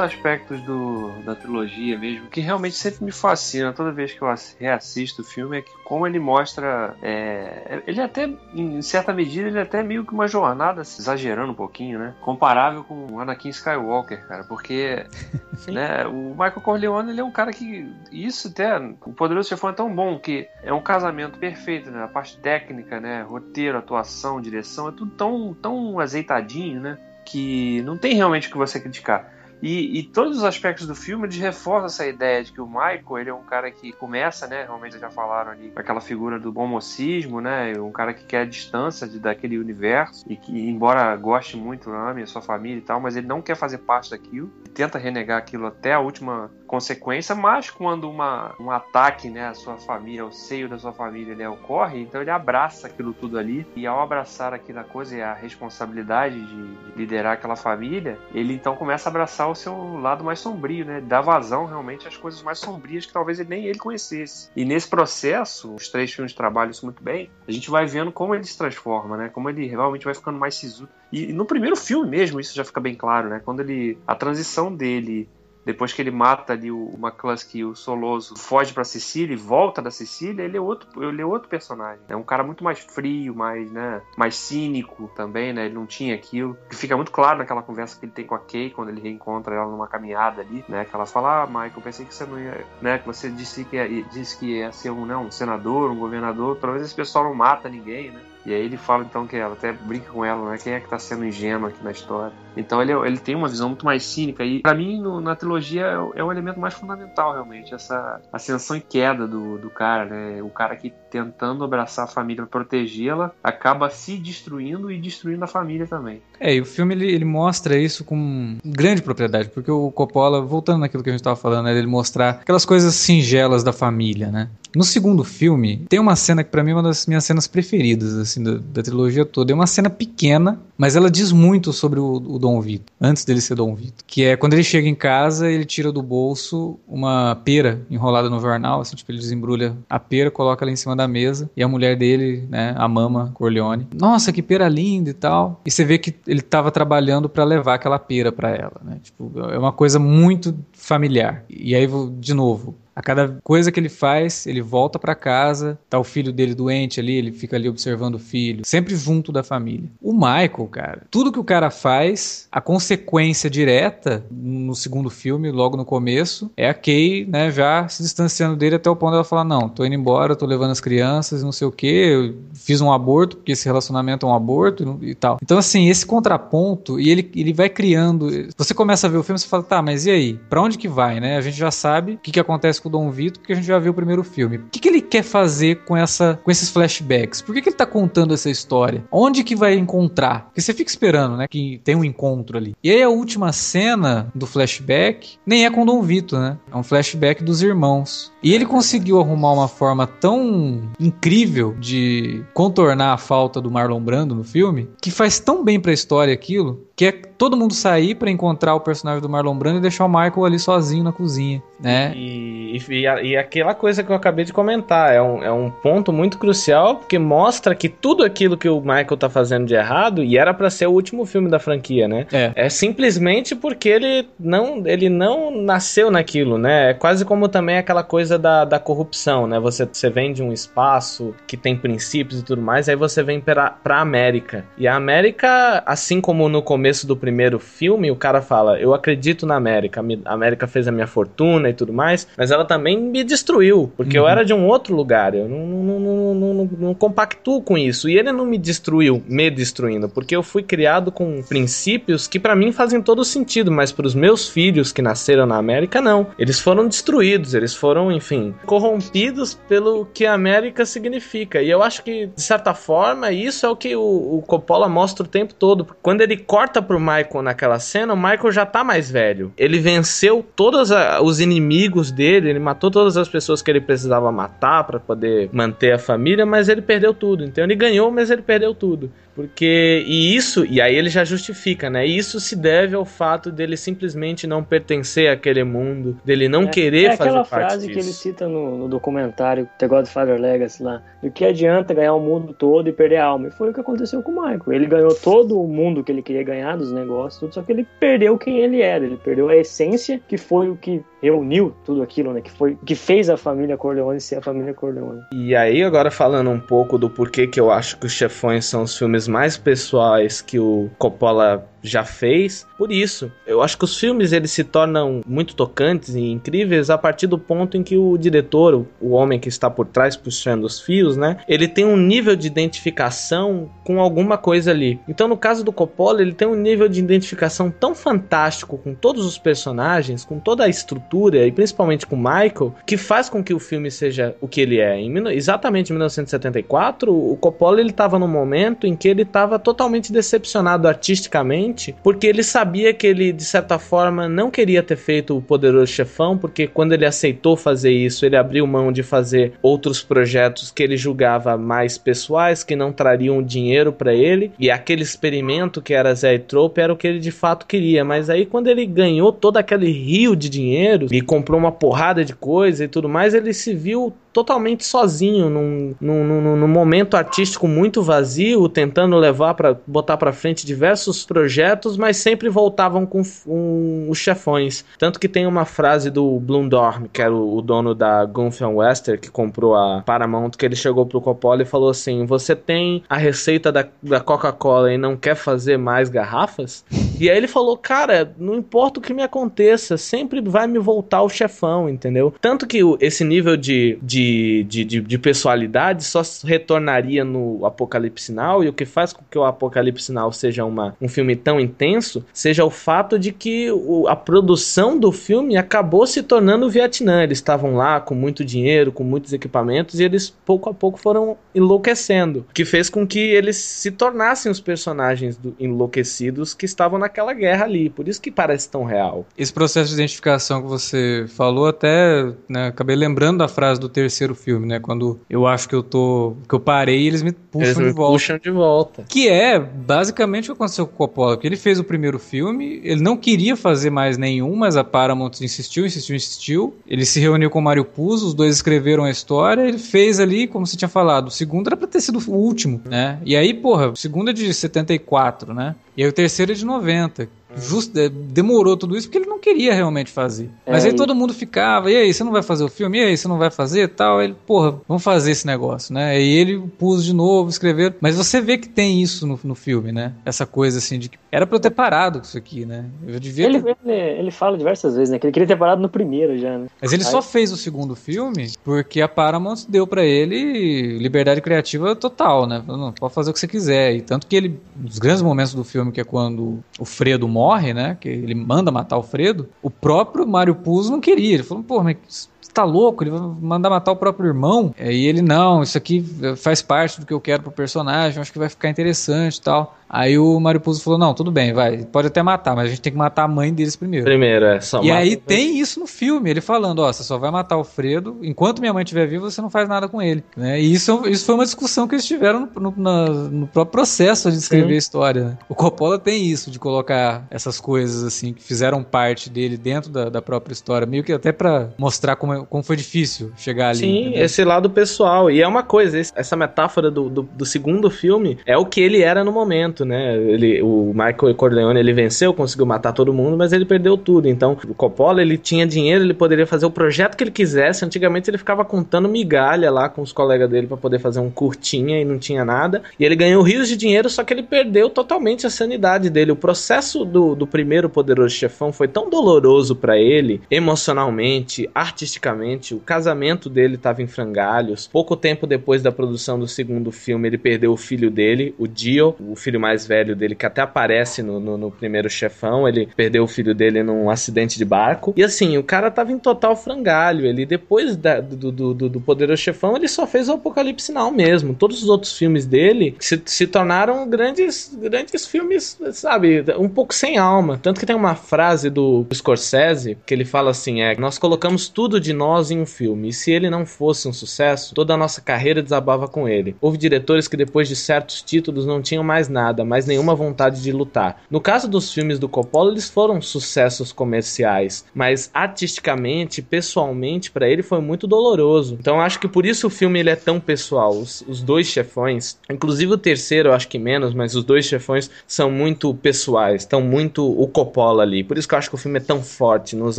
Aspectos do, da trilogia mesmo, que realmente sempre me fascina toda vez que eu reassisto o filme, é que como ele mostra. É, ele até, em certa medida, ele é até meio que uma jornada, exagerando um pouquinho, né? Comparável com o Anakin Skywalker, cara, porque né, o Michael Corleone ele é um cara que. Isso até. O Poderoso Chefão é tão bom que é um casamento perfeito, né? A parte técnica, né? Roteiro, atuação, direção, é tudo tão, tão azeitadinho, né? Que não tem realmente o que você criticar. E, e, todos os aspectos do filme eles reforçam essa ideia de que o Michael ele é um cara que começa, né? Realmente já falaram ali, aquela figura do bom mocismo, né? Um cara que quer a distância de, daquele universo e que, embora goste muito, ame a sua família e tal, mas ele não quer fazer parte daquilo, tenta renegar aquilo até a última consequência, mas quando uma, um ataque né, à sua família, ao seio da sua família, ele ocorre, então ele abraça aquilo tudo ali, e ao abraçar aquela coisa e a responsabilidade de, de liderar aquela família, ele então começa a abraçar o seu lado mais sombrio, né? Dá vazão realmente às coisas mais sombrias que talvez nem ele conhecesse. E nesse processo, os três filmes trabalham isso muito bem, a gente vai vendo como ele se transforma, né? Como ele realmente vai ficando mais sisudo. E, e no primeiro filme mesmo, isso já fica bem claro, né? Quando ele. A transição dele depois que ele mata ali o McCluskey, o Soloso, foge para Sicília e volta da Sicília, ele é outro, ele é outro personagem. É um cara muito mais frio, mais, né, mais cínico também, né? Ele não tinha aquilo. Que fica muito claro naquela conversa que ele tem com a Kay quando ele reencontra ela numa caminhada ali, né? Que ela fala: "Ah, Michael, pensei que você não ia, né, que você disse que ia, disse que ia ser um, né, um senador, um governador, talvez esse pessoal não mata ninguém, né?" E aí ele fala então que ela até brinca com ela, né? Quem é que tá sendo ingênuo aqui na história? Então ele, ele tem uma visão muito mais cínica e para mim no, na trilogia é, é, o elemento mais fundamental realmente essa ascensão e queda do, do cara, né? O cara que tentando abraçar a família protegê-la acaba se destruindo e destruindo a família também. É, e o filme ele, ele mostra isso com grande propriedade, porque o Coppola, voltando naquilo que a gente estava falando, né, ele mostrar aquelas coisas singelas da família, né? No segundo filme, tem uma cena que para mim é uma das minhas cenas preferidas, assim, da, da, trilogia toda. É uma cena pequena, mas ela diz muito sobre o, o, Dom Vito, antes dele ser Dom Vito. Que é quando ele chega em casa, ele tira do bolso uma pera enrolada no jornal, assim, tipo, ele desembrulha a pera, coloca ela em cima da mesa, e a mulher dele, né, a mama Corleone, nossa, que pera linda e tal. E você vê que ele estava trabalhando para levar aquela pera para ela, né? Tipo, é uma coisa muito familiar. E aí, de novo, a cada coisa que ele faz, ele volta para casa, tá o filho dele doente ali, ele fica ali observando o filho, sempre junto da família. O Michael, cara, tudo que o cara faz, a consequência direta no segundo filme, logo no começo, é a Kay, né, já se distanciando dele até o ponto dela falar: "Não, tô indo embora, tô levando as crianças, não sei o quê, eu fiz um aborto, porque esse relacionamento é um aborto e tal". Então assim, esse contraponto e ele ele vai criando, você começa a ver o filme, você fala: "Tá, mas e aí? Para onde que vai, né? A gente já sabe o que que acontece com Dom Vito, porque a gente já viu o primeiro filme. O que, que ele quer fazer com, essa, com esses flashbacks? Por que, que ele tá contando essa história? Onde que vai encontrar? Porque você fica esperando, né? Que tem um encontro ali. E aí a última cena do flashback nem é com Dom Vito, né? É um flashback dos irmãos. E ele conseguiu arrumar uma forma tão incrível de contornar a falta do Marlon Brando no filme, que faz tão bem pra história aquilo, que é todo mundo sair para encontrar o personagem do Marlon Brando e deixar o Michael ali sozinho na cozinha, né? E, e, e, aquela coisa que eu acabei de comentar, é um, é um ponto muito crucial, porque mostra que tudo aquilo que o Michael tá fazendo de errado, e era para ser o último filme da franquia, né? É. é simplesmente porque ele não, ele não nasceu naquilo, né? É quase como também aquela coisa da, da corrupção, né? Você, você vem de um espaço que tem princípios e tudo mais, aí você vem pra, pra América. E a América, assim como no começo do primeiro filme, o cara fala: Eu acredito na América, a América fez a minha fortuna e tudo mais, mas ela também me destruiu, porque uhum. eu era de um outro lugar, eu não, não, não, não, não compactuo com isso. E ele não me destruiu, me destruindo, porque eu fui criado com princípios que para mim fazem todo sentido, mas para os meus filhos que nasceram na América, não. Eles foram destruídos, eles foram, enfim, corrompidos pelo que a América significa. E eu acho que, de certa forma, isso é o que o, o Coppola mostra o tempo todo. Quando ele corta pro mais Michael naquela cena, o Michael já tá mais velho. Ele venceu todos os inimigos dele, ele matou todas as pessoas que ele precisava matar para poder manter a família, mas ele perdeu tudo. Então ele ganhou, mas ele perdeu tudo Porque, e isso, e aí ele já justifica, né? Isso se deve ao fato dele simplesmente não pertencer àquele mundo, dele não É- querer é fazer aquela parte frase disso. que ele cita no, no documentário The Godfather Legacy lá. Do que adianta ganhar o mundo todo e perder a alma? E foi o que aconteceu com o Michael. Ele ganhou todo o mundo que ele queria ganhar dos negócios, tudo, só que ele perdeu quem ele era. Ele perdeu a essência, que foi o que reuniu tudo aquilo, né? Que foi que fez a família Corleone ser a família Corleone. E aí, agora falando um pouco do porquê que eu acho que os Chefões são os filmes mais pessoais que o Coppola já fez. Por isso, eu acho que os filmes eles se tornam muito tocantes e incríveis a partir do ponto em que o diretor, o, homem que está por trás puxando os fios, né, ele tem um nível de identificação com alguma coisa ali. Então, no caso do Coppola, ele tem um nível de identificação tão fantástico com todos os personagens, com toda a estrutura e principalmente com Michael, que faz com que o filme seja o que ele é. Em, exatamente em 1974, o Coppola ele estava num momento em que ele estava totalmente decepcionado artisticamente, porque ele sabia que ele de certa forma não queria ter feito o Poderoso Chefão, porque quando ele aceitou fazer isso, ele abriu mão de fazer outros projetos que ele julgava mais pessoais, que não trariam dinheiro para ele, e aquele experimento que era Zé Trope era o que ele de fato queria, mas aí quando ele ganhou todo aquele rio de dinheiro e comprou uma porrada de coisa e tudo mais, ele se viu totalmente sozinho num, num, num, num momento artístico muito vazio, tentando levar para botar para frente diversos projetos, mas sempre voltavam com um, os chefões. Tanto que tem uma frase do Blundorm, que era o, o dono da Gunfen Wester, que comprou a Paramount, que ele chegou pro Coppola e falou assim: Você tem a receita da, da Coca-Cola e não quer fazer mais garrafas? E aí ele falou: Cara, não importa o que me aconteça, sempre vai me voltar o chefão, entendeu? Tanto que esse nível de, de, de, de, de personalidade só se retornaria no Apocalipse Now, e o que faz com que o Apocalipse Now seja uma, um filme tão intenso seja o fato de que o- a produção do filme acabou se tornando o Vietnã. Eles estavam lá com muito dinheiro, com muitos equipamentos, e eles pouco a pouco foram enlouquecendo. Que fez com que eles se tornassem os personagens do- enlouquecidos que estavam naquela guerra ali. Por isso que parece tão real. Esse processo de identificação que você falou, até né, acabei lembrando da frase do terceiro filme, né? Quando eu acho que eu tô. que eu parei eles me puxam eles de me volta. puxam de volta. Que é basicamente o que aconteceu com o Coppola, porque ele fez o primeiro filme, ele não queria fazer mais nenhum, mas a Paramount insistiu, insistiu, insistiu. Ele se reuniu com o Mário Puzo, os dois escreveram a história, ele fez ali, como você tinha falado, o segundo era pra ter sido o último, né? E aí, porra, o segundo é de 74, né? E aí o terceiro é de 90. Just, é, demorou tudo isso porque ele não queria realmente fazer. Mas É, aí e- todo mundo ficava, e aí, você não vai fazer o filme? E aí, você não vai fazer tal? Ele, porra, vamos fazer esse negócio, né? E ele pôs de novo, escrever. Mas você vê que tem isso no, no filme, né? Essa coisa assim de que era pra eu ter parado com isso aqui, né? Eu devia Ele, ter- ele, ele fala diversas vezes, né? Que ele queria ter parado no primeiro já, né? Mas ele só fez o segundo filme porque a Paramount deu pra ele liberdade criativa total, né? Falou, Não, pode fazer o que você quiser. E tanto que ele, um dos grandes momentos do filme, que é quando o Fredo morre, né? Que ele manda matar o Fredo, o próprio Mário Puzo não queria. Ele falou, pô, mas tá louco? Ele vai mandar matar o próprio irmão? E ele, não, isso aqui faz parte do que eu quero pro personagem, acho que vai ficar interessante e tal. Aí o Puzo falou, não, tudo bem, vai, pode até matar, mas a gente tem que matar a mãe deles primeiro. Primeiro, é só E aí tem isso no filme, ele falando, ó, você só vai matar o Fredo, enquanto minha mãe estiver viva, você não faz nada com ele. Né? E isso, isso foi uma discussão que eles tiveram no, no- na- no próprio processo de escrever Sim. a história. né? O Coppola tem isso, de colocar essas coisas assim, que fizeram parte dele dentro da, da própria história, meio que até pra mostrar como, é- como foi difícil chegar ali. Sim, entendeu? esse lado pessoal. E é uma coisa, essa metáfora do, do, do segundo filme é o que ele era no momento, né? Ele, o Michael Corleone, ele venceu, conseguiu matar todo mundo, mas ele perdeu tudo. Então, o Coppola, ele tinha dinheiro, ele poderia fazer o projeto que ele quisesse. Antigamente, ele ficava contando migalha lá com os colegas dele pra poder fazer um curtinha e não tinha nada. E ele ganhou rios de dinheiro, só que ele perdeu totalmente a sanidade dele. O processo do, do primeiro Poderoso Chefão foi tão doloroso pra ele, emocionalmente, artisticamente. O casamento dele estava em frangalhos. Pouco tempo depois da produção do segundo filme, ele perdeu o filho dele, o Dio, o filho mais velho dele, que até aparece no, no, no primeiro chefão. Ele perdeu o filho dele num acidente de barco. E assim, o cara tava em total frangalho. Ele, depois da- do, do, do, do Poderoso Chefão, ele só fez o Apocalipse Now mesmo. Todos os outros filmes dele se, se tornaram grandes, grandes filmes, sabe, um pouco sem alma. Tanto que tem uma frase do Scorsese que ele fala assim: é, nós colocamos tudo de nós em um filme, e se ele não fosse um sucesso, toda a nossa carreira desabava com ele. Houve diretores que depois de certos títulos não tinham mais nada, mais nenhuma vontade de lutar. No caso dos filmes do Coppola, eles foram sucessos comerciais, mas artisticamente, pessoalmente, para ele foi muito doloroso. Então acho que por isso o filme ele é tão pessoal. Os, os dois chefões, inclusive o terceiro, eu acho que menos, mas os dois chefões são muito pessoais, estão muito o Coppola ali. Por isso que eu acho que o filme é tão forte, nos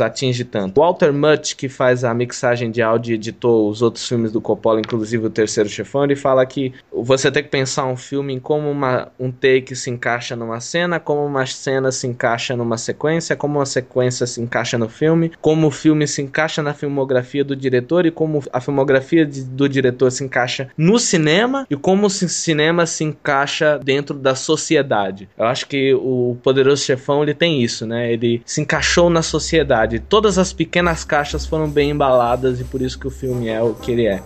atinge tanto. Walter Mutt, que faz a mixagem de áudio e editou os outros filmes do Coppola, inclusive o terceiro chefão, ele fala que você tem que pensar um filme em como uma, um take se encaixa numa cena, como uma cena se encaixa numa sequência, como uma sequência se encaixa no filme, como o filme se encaixa na filmografia do diretor e como a filmografia de, do diretor se encaixa no cinema e como o cinema se encaixa dentro da sociedade. Eu acho que o Poderoso Chefão ele tem isso, né? Ele se encaixou na sociedade. Todas as pequenas caixas foram bem embaladas e por isso que o filme é o que ele é.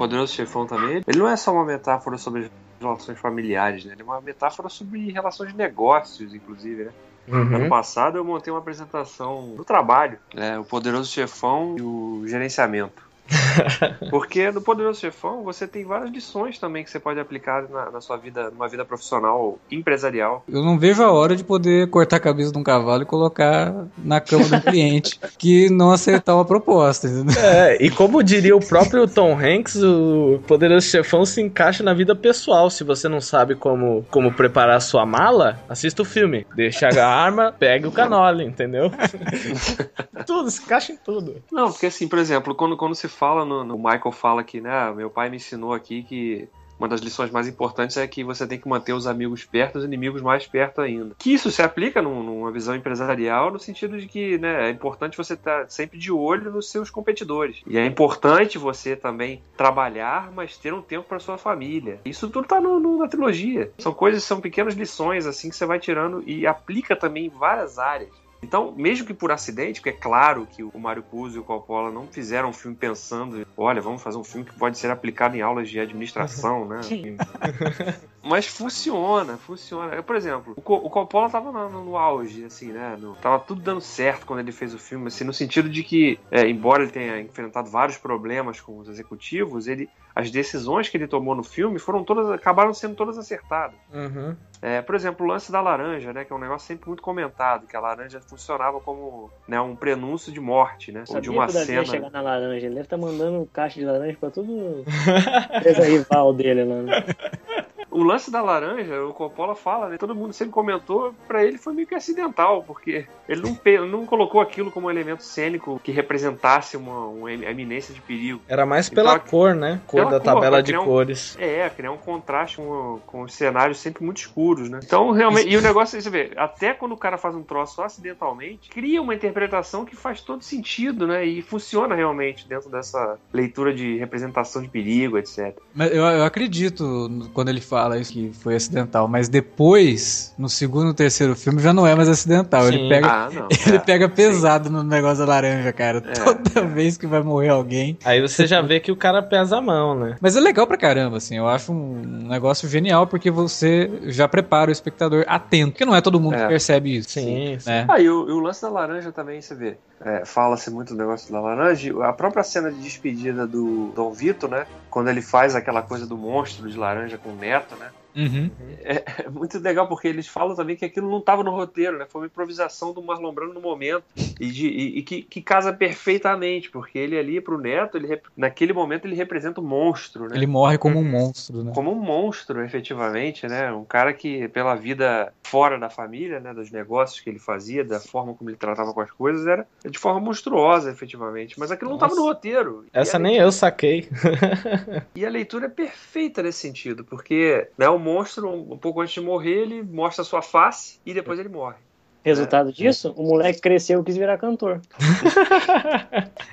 Poderoso Chefão também, ele não é só uma metáfora sobre as relações familiares, né? Ele é uma metáfora sobre relações de negócios, inclusive, né? Uhum. Ano passado eu montei uma apresentação do trabalho, né? O Poderoso Chefão e o gerenciamento. Porque no Poderoso Chefão você tem várias lições também que você pode aplicar na, na sua vida, numa vida profissional, empresarial. Eu não vejo a hora de poder cortar a cabeça de um cavalo e colocar na cama do cliente que não aceitar uma proposta. entendeu? É, e como diria o próprio Tom Hanks, o Poderoso Chefão se encaixa na vida pessoal. Se você não sabe como, como preparar a sua mala, assista o filme. Deixa a arma, pegue o canole, entendeu? tudo, se encaixa em tudo. Não, porque assim, por exemplo, quando, quando se fala no, no Michael fala que, né, meu pai me ensinou aqui que uma das lições mais importantes é que você tem que manter os amigos perto, os inimigos mais perto ainda. Que isso se aplica num- numa visão empresarial no sentido de que né, é importante você estar sempre de olho nos seus competidores. E é importante você também trabalhar, mas ter um tempo para sua família. Isso tudo tá no- na trilogia. São coisas, são pequenas lições assim que você vai tirando e aplica também em várias áreas. Então, mesmo que por acidente, porque é claro que o Mário Puzo e o Coppola não fizeram um filme pensando, olha, vamos fazer um filme que pode ser aplicado em aulas de administração, né? Mas funciona, funciona. Por exemplo, o, o Coppola tava no, no auge, assim, né? No- tava tudo dando certo quando ele fez o filme, assim, no sentido de que, é, embora ele tenha enfrentado vários problemas com os executivos, ele, as decisões que ele tomou no filme foram todas, acabaram sendo todas acertadas. Uhum. É, por exemplo, o lance da laranja, né? Que é um negócio sempre muito comentado, que a laranja funcionava como né, um prenúncio de morte, né? Ou de uma que o cena. chegar na laranja. Ele deve estar mandando caixa de laranja pra tudo empresa rival dele lá. Né? O lance da laranja, o Coppola fala, né? Todo mundo sempre comentou, pra ele foi meio que acidental, porque ele não, não colocou aquilo como um elemento cênico que representasse uma, uma eminência de perigo. Era mais pela Então, cor, né? Cor da cor, tabela de um- cores. É, criar um contraste com, com os cenários sempre muito escuros, né? Então, realmente, e o negócio é, você vê, até quando o cara faz um troço acidentalmente, cria uma interpretação que faz todo sentido, né? E funciona realmente dentro dessa leitura de representação de perigo, etc. Mas eu, eu acredito quando ele fala isso que foi acidental, mas depois, no segundo e terceiro filme, já não é mais acidental. Sim. Ele pega, Ah, não. ele é, pega sim. pesado no negócio da laranja, cara. É, Toda vez que vai morrer alguém. Aí você já vê que o cara pesa a mão, né? Mas é legal pra caramba, assim. Eu acho um negócio genial porque você já prepara o espectador atento. Porque não é todo mundo É. que percebe isso. Sim, sim. Né? Ah, e o, e o lance da laranja também, você vê. É, Fala-se muito do negócio da laranja. A própria cena de despedida do Dom Vito, né? Quando ele faz aquela coisa do monstro de laranja com o neto, né? Uhum. É muito legal porque eles falam também que aquilo não estava no roteiro, né? Foi uma improvisação do Marlon Brando no momento e, de- e- e que, que casa perfeitamente, porque ele ali pro Neto, ele naquele momento ele representa um monstro, né? Ele morre como um monstro, né? Como um monstro, efetivamente, né? Um cara que, pela vida fora da família, né? Dos negócios que ele fazia, da forma como ele tratava com as coisas, era de forma monstruosa, efetivamente. Mas aquilo não estava no Nossa. roteiro. Essa a nem eu saquei. e a leitura é perfeita nesse sentido, porque né, o monstro, um pouco antes de morrer, ele mostra a sua face e depois ele morre. Resultado disso, o moleque cresceu e quis virar cantor.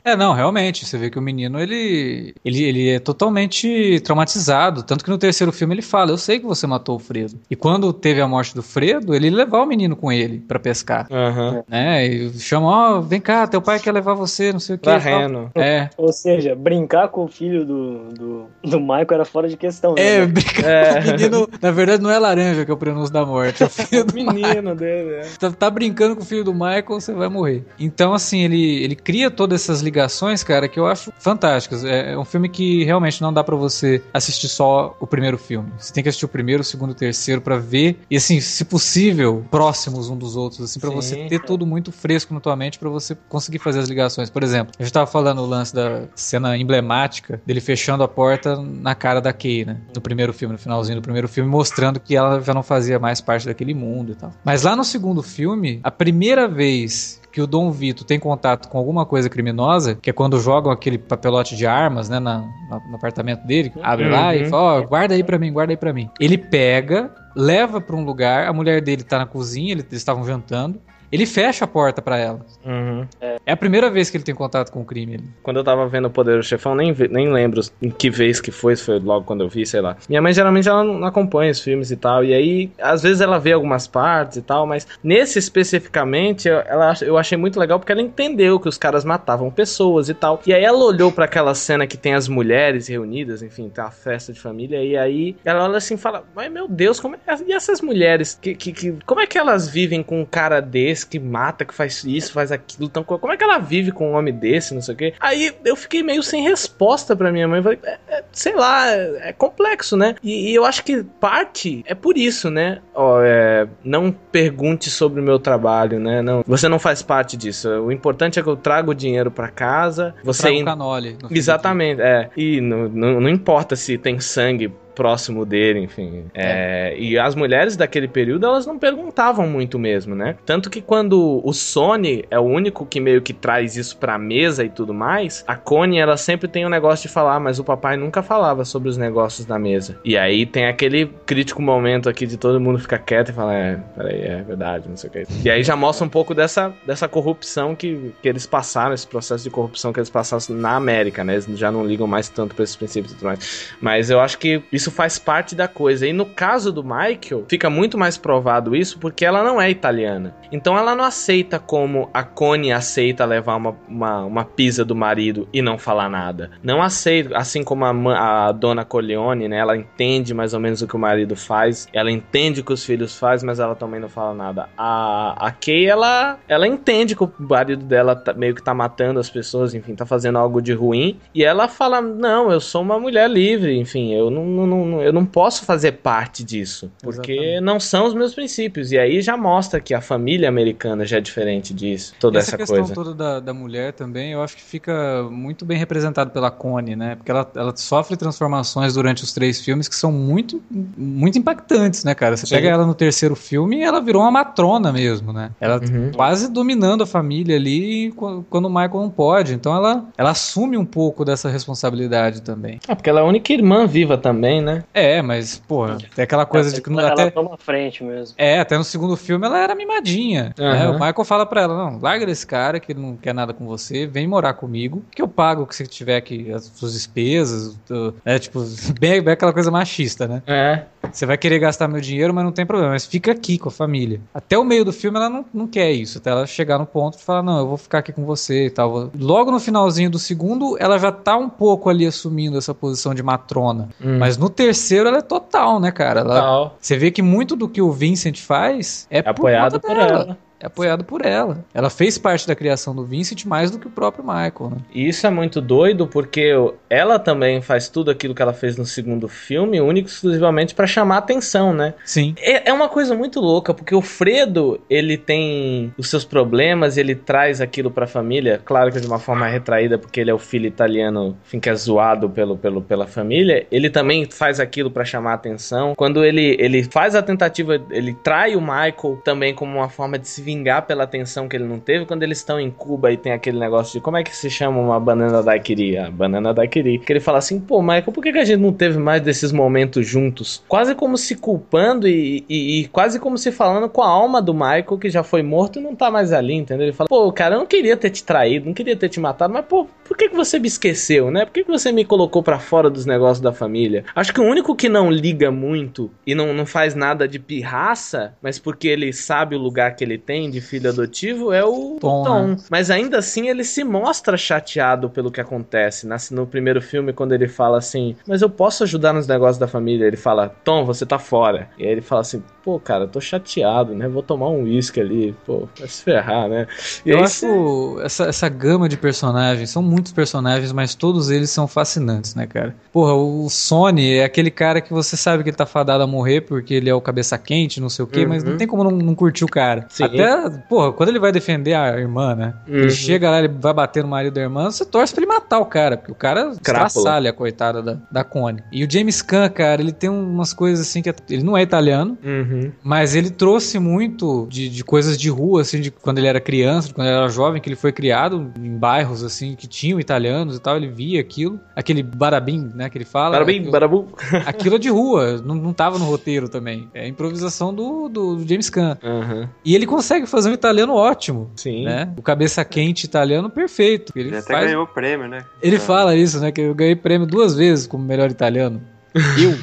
É, não, realmente, você vê que o menino, ele, ele, ele é totalmente traumatizado, tanto que no terceiro filme ele fala, eu sei que você matou o Fredo. E quando teve a morte do Fredo, ele levou o menino com ele pra pescar, Aham. né, e chama, ó, vem cá, teu pai quer levar você, não sei o que. Pra Reno. É, Ou seja, brincar com o filho do, do, do Michael era fora de questão. né? é, brinca- É. o menino, na verdade não é laranja que é o prenúncio da morte, é o filho do Menino dele, é. tá, tá brincando com o filho do Michael, você vai morrer. Então, assim, ele, ele cria todas essas ligações, cara, que eu acho fantásticas. É, é um filme que realmente não dá pra você assistir só o primeiro filme. Você tem que assistir o primeiro, o segundo, o terceiro pra ver e, assim, se possível, próximos um dos outros, assim, pra Sim. você ter tudo muito fresco na tua mente pra você conseguir fazer as ligações. Por exemplo, a gente tava falando o lance da cena emblemática dele fechando a porta na cara da Kay, né? No primeiro filme, no finalzinho do primeiro filme, mostrando que ela já não fazia mais parte daquele mundo e tal. Mas lá no segundo filme, a primeira vez que o Dom Vito tem contato com alguma coisa criminosa, que é quando jogam aquele papelote de armas, né, na- na- no apartamento dele, abre lá e Uhum. fala, ó, guarda aí pra mim, guarda aí pra mim. Ele pega, leva pra um lugar, a mulher dele tá na cozinha, ele- eles estavam jantando, ele fecha a porta pra ela. Uhum. É a primeira vez que ele tem contato com o crime. Quando eu tava vendo o Poder do Chefão, nem, nem lembro em que vez que foi, se foi logo quando eu vi, sei lá. Minha mãe geralmente ela não acompanha os filmes e tal, e aí às vezes ela vê algumas partes e tal, mas nesse especificamente eu, ela, eu achei muito legal porque ela entendeu que os caras matavam pessoas e tal. E aí ela olhou pra aquela cena que tem as mulheres reunidas, enfim, tem uma festa de família, e aí ela olha assim e fala: Mas meu Deus, como é, e essas mulheres? Que, que, que- como é que elas vivem com um cara desse que mata, que faz isso, faz aquilo? Tão, como é que ela vive com um homem desse, não sei o quê? Aí eu fiquei meio sem resposta pra minha mãe. Falei, é, é, sei lá, é, complexo, né? E, e eu acho que parte é por isso, né? Ó, é, não pergunte sobre o meu trabalho, né? Não, você não faz parte disso. O importante é que eu trago o dinheiro pra casa. Você Traga um ainda- canole. Exatamente, é. E não, não, não importa se tem sangue próximo dele, enfim. É, E as mulheres daquele período, elas não perguntavam muito mesmo, né? Tanto que quando o Sony é o único que meio que traz isso pra mesa e tudo mais, a Connie, ela sempre tem um negócio de falar, mas o papai nunca falava sobre os negócios da mesa. E aí tem aquele crítico momento aqui de todo mundo ficar quieto e falar, é, peraí, é verdade, não sei o que. E aí já mostra um pouco dessa, dessa corrupção que, que eles passaram, esse processo de corrupção que eles passaram na América, né? Eles já não ligam mais tanto pra esses princípios e tudo mais. Mas eu acho que isso faz parte da coisa. E no caso do Michael, fica muito mais provado isso porque ela não é italiana. Então ela não aceita como a Connie aceita levar uma, uma, uma pizza do marido e não falar nada. Não aceita, assim como a, a dona Corleone, né? Ela entende mais ou menos o que o marido faz, ela entende o que os filhos fazem, mas ela também não fala nada. A, a Kay, ela, ela entende que o marido dela tá- meio que tá matando as pessoas, enfim, tá fazendo algo de ruim, e ela fala: Não, eu sou uma mulher livre, enfim, eu não, não, não- eu não posso fazer parte disso, porque Exatamente. não são os meus princípios. E aí já mostra que a família americana já é diferente disso, toda essa essa, questão coisa. toda da, da mulher também, eu acho que fica muito bem representado pela Connie, né? Porque ela, ela sofre transformações durante os três filmes que são muito, muito impactantes, né, cara? Você Sim. pega ela no terceiro filme e ela virou uma matrona mesmo, né? Ela Uhum. quase dominando a família ali qu- quando o Michael não pode. Então ela, ela assume um pouco dessa responsabilidade também. Ah, porque ela é a única irmã viva também, né? É, mas, porra, tem aquela coisa de que não ela até. toma frente mesmo. É, até no segundo filme ela era mimadinha. né? Aham. O Michael fala pra ela: não, larga desse cara que ele não quer nada com você, vem morar comigo, que eu pago o que você tiver aqui, as suas despesas, tu- né? Tipo, bem, bem aquela coisa machista, né? É. Você vai querer gastar meu dinheiro, mas não tem problema, mas fica aqui com a família. Até o meio do filme ela não, não quer isso, até ela chegar no ponto de falar: não, eu vou ficar aqui com você e tal. Logo no finalzinho do segundo, ela já tá um pouco ali assumindo essa posição de matrona. Hum. Mas no terceiro ela é total, né, cara? Ela, Tal. você vê que muito do que o Vincent faz é, É apoiado por ela. É apoiado por ela. Ela fez parte da criação do Vincent mais do que o próprio Michael, né? E isso é muito doido porque ela também faz tudo aquilo que ela fez no segundo filme, único e exclusivamente pra chamar atenção, né? Sim. É, é uma coisa muito louca, porque o Fredo, ele tem os seus problemas, ele traz aquilo pra família, claro que de uma forma retraída, porque ele é o filho italiano, enfim, que é zoado pelo, pelo, pela família, ele também faz aquilo pra chamar atenção. Quando ele, ele faz a tentativa, ele trai o Michael também como uma forma de se vingar pela atenção que ele não teve quando eles estão em Cuba e tem aquele negócio de como é que se chama uma banana daiquiri? A banana daiquiri. Que ele fala assim, pô, Michael, por que, que a gente não teve mais desses momentos juntos? Quase como se culpando e, e, e quase como se falando com a alma do Michael que já foi morto e não tá mais ali, entendeu? Ele fala, pô, cara, eu não queria ter te traído, não queria ter te matado, mas pô, por que, que você me esqueceu, né? Por que, que você me colocou para fora dos negócios da família? Acho que o único que não liga muito e não, não faz nada de pirraça, mas porque ele sabe o lugar que ele tem de filho adotivo, é o Tom, Tom. né? Mas ainda assim ele se mostra chateado pelo que acontece. Nas- No primeiro filme, quando ele fala assim, mas eu posso ajudar nos negócios da família, ele fala, Tom, você tá fora. E aí ele fala assim, pô, cara, eu tô chateado, né? Vou tomar um uísque ali, pô, vai se ferrar, né? E Eu aí acho essa, essa gama de personagens, são muitos personagens, mas todos eles são fascinantes, né, cara? Porra, o Sony é aquele cara que você sabe que ele tá fadado a morrer porque ele é o cabeça quente, não sei o quê, mas não tem como não, não curtir o cara. Sim. Até, porra, quando ele vai defender a irmã, né? Uhum. Ele chega lá, ele vai bater no marido da irmã, você torce pra ele matar o cara, porque o cara estraçalha a coitada da, da Connie. E o James Caan, cara, ele tem umas coisas assim que. é- Ele não é italiano, Uhum. mas ele trouxe muito de, de coisas de rua, assim, de quando ele era criança, de quando ele era jovem, que ele foi criado em bairros, assim, que tinham italianos e tal, ele via aquilo. Aquele barabim, né, que ele fala. Barabim, aquilo, barabu. aquilo é de rua, não, não tava no roteiro também. É improvisação do, do James Caan. Uhum. E ele consegue fazer um italiano ótimo. Sim. Né? O cabeça quente italiano perfeito. Ele, Ele até faz- ganhou o prêmio, né? ele É. fala isso, né? Que eu ganhei prêmio duas vezes como melhor italiano. Eu?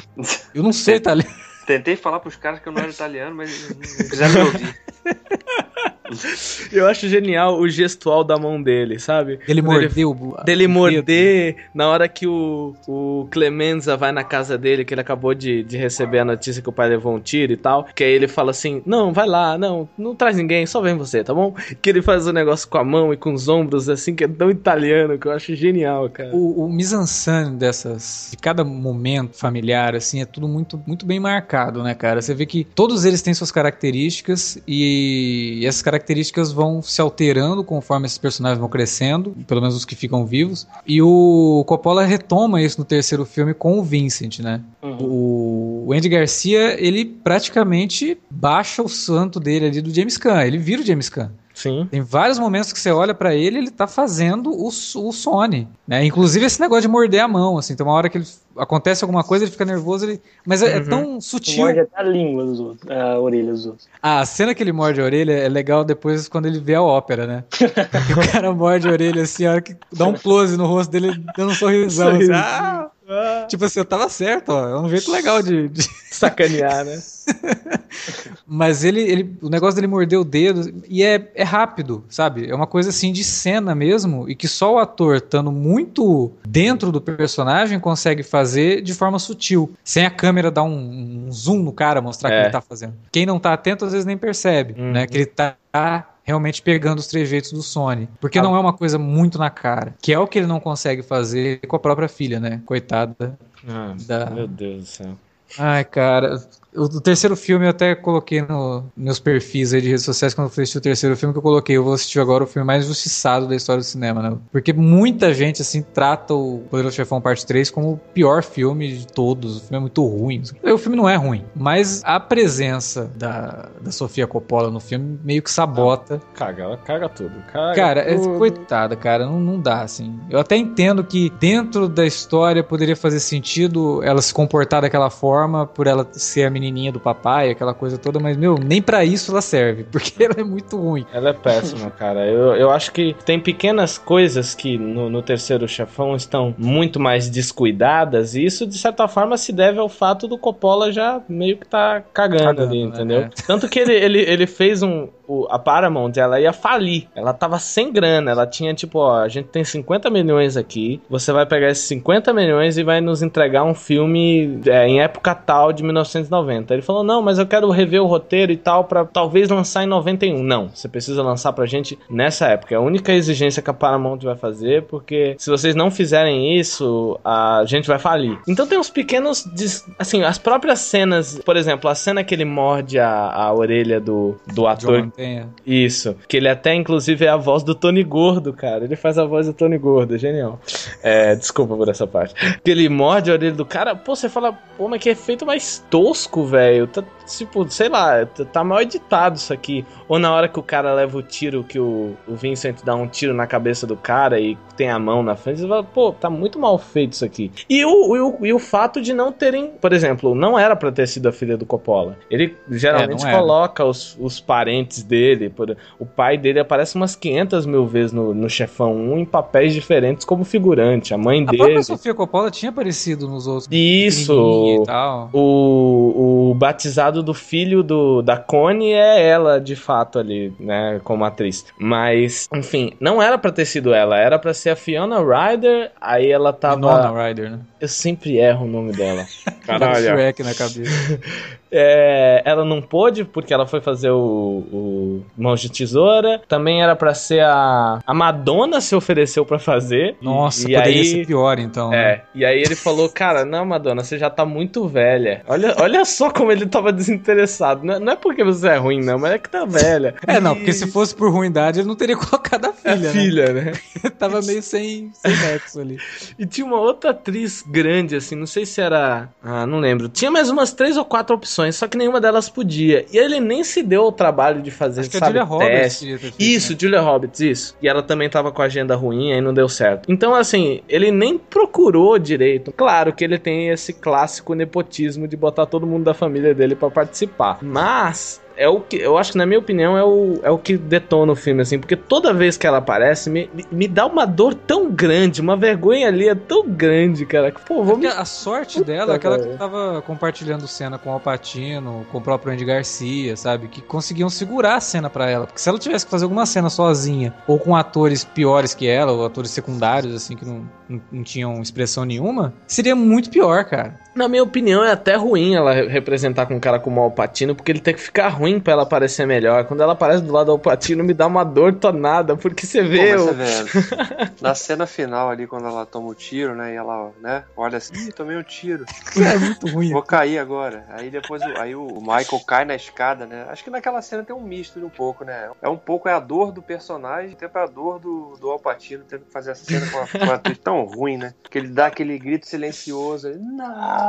Eu não sou italiano. Tentei falar pros caras que eu não era italiano, mas não quiseram me ouvir. Eu acho genial o gestual da mão dele, sabe? Ele mordeu o- dele morder na hora que o, o Clemenza vai na casa dele, que ele acabou de, de receber a notícia que o pai levou um tiro e tal. Que aí ele fala assim: Não, vai lá, não, não traz ninguém, só vem você, tá bom? Que ele faz o negócio com a mão e com os ombros, assim, que é tão italiano, que eu acho genial, cara. O, o mise-en-scène dessas, de cada momento familiar, assim, é tudo muito, muito bem marcado, né, cara? Você vê que todos eles têm suas características e essas características vão se alterando conforme esses personagens vão crescendo, pelo menos os que ficam vivos. E o Coppola retoma isso no terceiro filme com o Vincent, né? O Andy Garcia, ele praticamente baixa o santo dele ali do James Caan, ele vira o James Caan. Sim. Tem vários momentos que você olha pra ele, ele tá fazendo o, o Sony, né? Inclusive esse negócio de morder a mão, assim, tem uma hora que ele acontece alguma coisa, ele fica nervoso, ele, mas é, é tão sutil. Morde até a língua dos outros, a orelha dos outros. Ah, a cena que ele morde a orelha é legal depois quando ele vê a ópera, né? Que o cara morde a orelha assim, a hora que dá um close no rosto dele, dando um sorrisão. assim, ah! Tipo assim, eu tava certo, ó. É um jeito legal de- de, Sacanear, né? Mas ele, ele, o negócio dele morder o dedo e é, é rápido, sabe? É uma coisa assim de cena mesmo e que só o ator estando muito dentro do personagem consegue fazer de forma sutil, sem a câmera dar um, um zoom no cara, mostrar o É. que ele tá fazendo. Quem não tá atento às vezes nem percebe, Uhum. né? Que ele tá realmente pegando os trejeitos do Sony. Porque não é uma coisa muito na cara, que é o que ele não consegue fazer com a própria filha, né? Coitada Ah, da, Meu Deus do céu. Ai, cara, o, terceiro filme eu até coloquei no meus perfis aí de redes sociais quando eu fui assistir o terceiro filme que eu coloquei. Eu vou assistir agora o filme mais injustiçado da história do cinema, né? Porque muita gente, assim, trata o Poderoso Chefão Parte 3 como o pior filme de todos. O filme é muito ruim. O filme não é ruim, mas a presença da, da Sofia Coppola no filme meio que sabota. Caga, ela caga tudo. Caga Cara, é, tudo. coitada, cara, não, não dá, assim. Eu até entendo que dentro da história poderia fazer sentido ela se comportar daquela forma, por ela ser a menininha do papai, aquela coisa toda, mas, meu, nem pra isso ela serve, porque ela é muito ruim. Ela é péssima, cara. Eu, eu acho que tem pequenas coisas que no, no terceiro chefão estão muito mais descuidadas, e isso, de certa forma, se deve ao fato do Coppola já meio que tá cagando, Cagando, ali, né? entendeu? É. Tanto que ele, ele, ele fez um. o- a Paramount, ela ia falir. Ela tava sem grana. Ela tinha tipo, ó, a gente tem 50 milhões aqui. Você vai pegar esses 50 milhões e vai nos entregar um filme é, em época tal de 1990. Ele falou: não, mas eu quero rever o roteiro e tal pra talvez lançar em 91. Não, você precisa lançar pra gente nessa época. É a única exigência que a Paramount vai fazer, porque se vocês não fizerem isso, a gente vai falir. Então tem uns pequenos. Assim, as próprias cenas, por exemplo, a cena que ele morde a, a orelha do, do ator isso. Que ele até, inclusive, é a voz do Tony Gordo, cara. Ele faz a voz do Tony Gordo, genial. É, desculpa por essa parte. Que ele morde a orelha do cara. Pô, você fala, pô, mas que efeito mais tosco, velho. Tá- tipo, sei lá, tá mal editado isso aqui. Ou na hora que o cara leva o tiro, que o, o Vincent dá um tiro na cabeça do cara e tem a mão na frente, você fala, pô, tá muito mal feito isso aqui. E o, e o, e o fato de não terem, por exemplo, não era pra ter sido a filha do Coppola. Ele geralmente era. coloca os, os parentes dele, por- o pai dele aparece umas 500 mil vezes no, no Chefão 1 em papéis diferentes como figurante, a mãe A dele. própria Sofia Coppola tinha aparecido nos outros. Isso. O, o batizado do filho do, da Connie é ela, de fato, ali, né, como atriz. Mas, enfim, não era pra ter sido ela, era pra ser a Fiona Ryder, aí ela tava... Winona Ryder, né? Eu sempre erro o nome dela. Caralho. Caralho. Shrek na cabeça. É, ela não pôde porque ela foi fazer o, o Mãos de Tesoura. Também era pra ser a, a Madonna se ofereceu pra fazer. Nossa, e poderia aí, ser pior então. né? É, e aí ele falou, cara, não, Madonna, você já tá muito velha. Olha, olha só como ele tava desinteressado. Não, é- não é porque você é ruim, não, mas é que tá velha. É, não, porque se fosse por ruindade, ele não teria colocado a É filha, filha, né? né? Tava meio sem, sem nexo ali. E tinha uma outra atriz grande, assim, não sei se era. Ah, não lembro. Tinha mais umas três ou quatro opções, só que nenhuma delas podia. E ele nem se deu o trabalho de fazer, Acho que a sabe, Julia teste. Isso, né? Julia Roberts, isso. E ela também tava com a agenda ruim, aí não deu certo. Então, assim, ele nem procurou direito. Claro que ele tem esse clássico nepotismo de botar todo mundo da família dele pra participar. Mas. É o que, eu acho que, na minha opinião, é o, é o que detona o filme, assim, porque toda vez que ela aparece, me, me- me dá uma dor tão grande, uma vergonha ali é tão grande, cara, que, pô, vou me Porque a sorte dela é que tava compartilhando cena com o Alpatino, com o próprio Andy Garcia, sabe? Que conseguiam segurar a cena pra ela. Porque se ela tivesse que fazer alguma cena sozinha, ou com atores piores que ela, ou atores secundários, assim, que não, não, não tinham expressão nenhuma, seria muito pior, cara. Na minha opinião, é até ruim ela re- representar com um cara como o Alpatino, porque ele tem que ficar ruim pra ela parecer melhor. Quando ela aparece do lado do Alpatino, me dá uma dor tonada, porque você Pô, vê. mas o- você vê, na cena final ali, quando ela toma o tiro, né? E ela, né, olha assim, Ih, tomei um tiro. É muito ruim. Vou cair agora. Aí depois o, aí o Michael cai na escada, né? Acho que naquela cena tem um misto de um pouco, né? É um pouco é a dor do personagem, e tempo é a dor do, do Alpatino tendo que fazer essa cena com uma, com uma atriz tão ruim, né? Que ele dá aquele grito silencioso. Ele, não,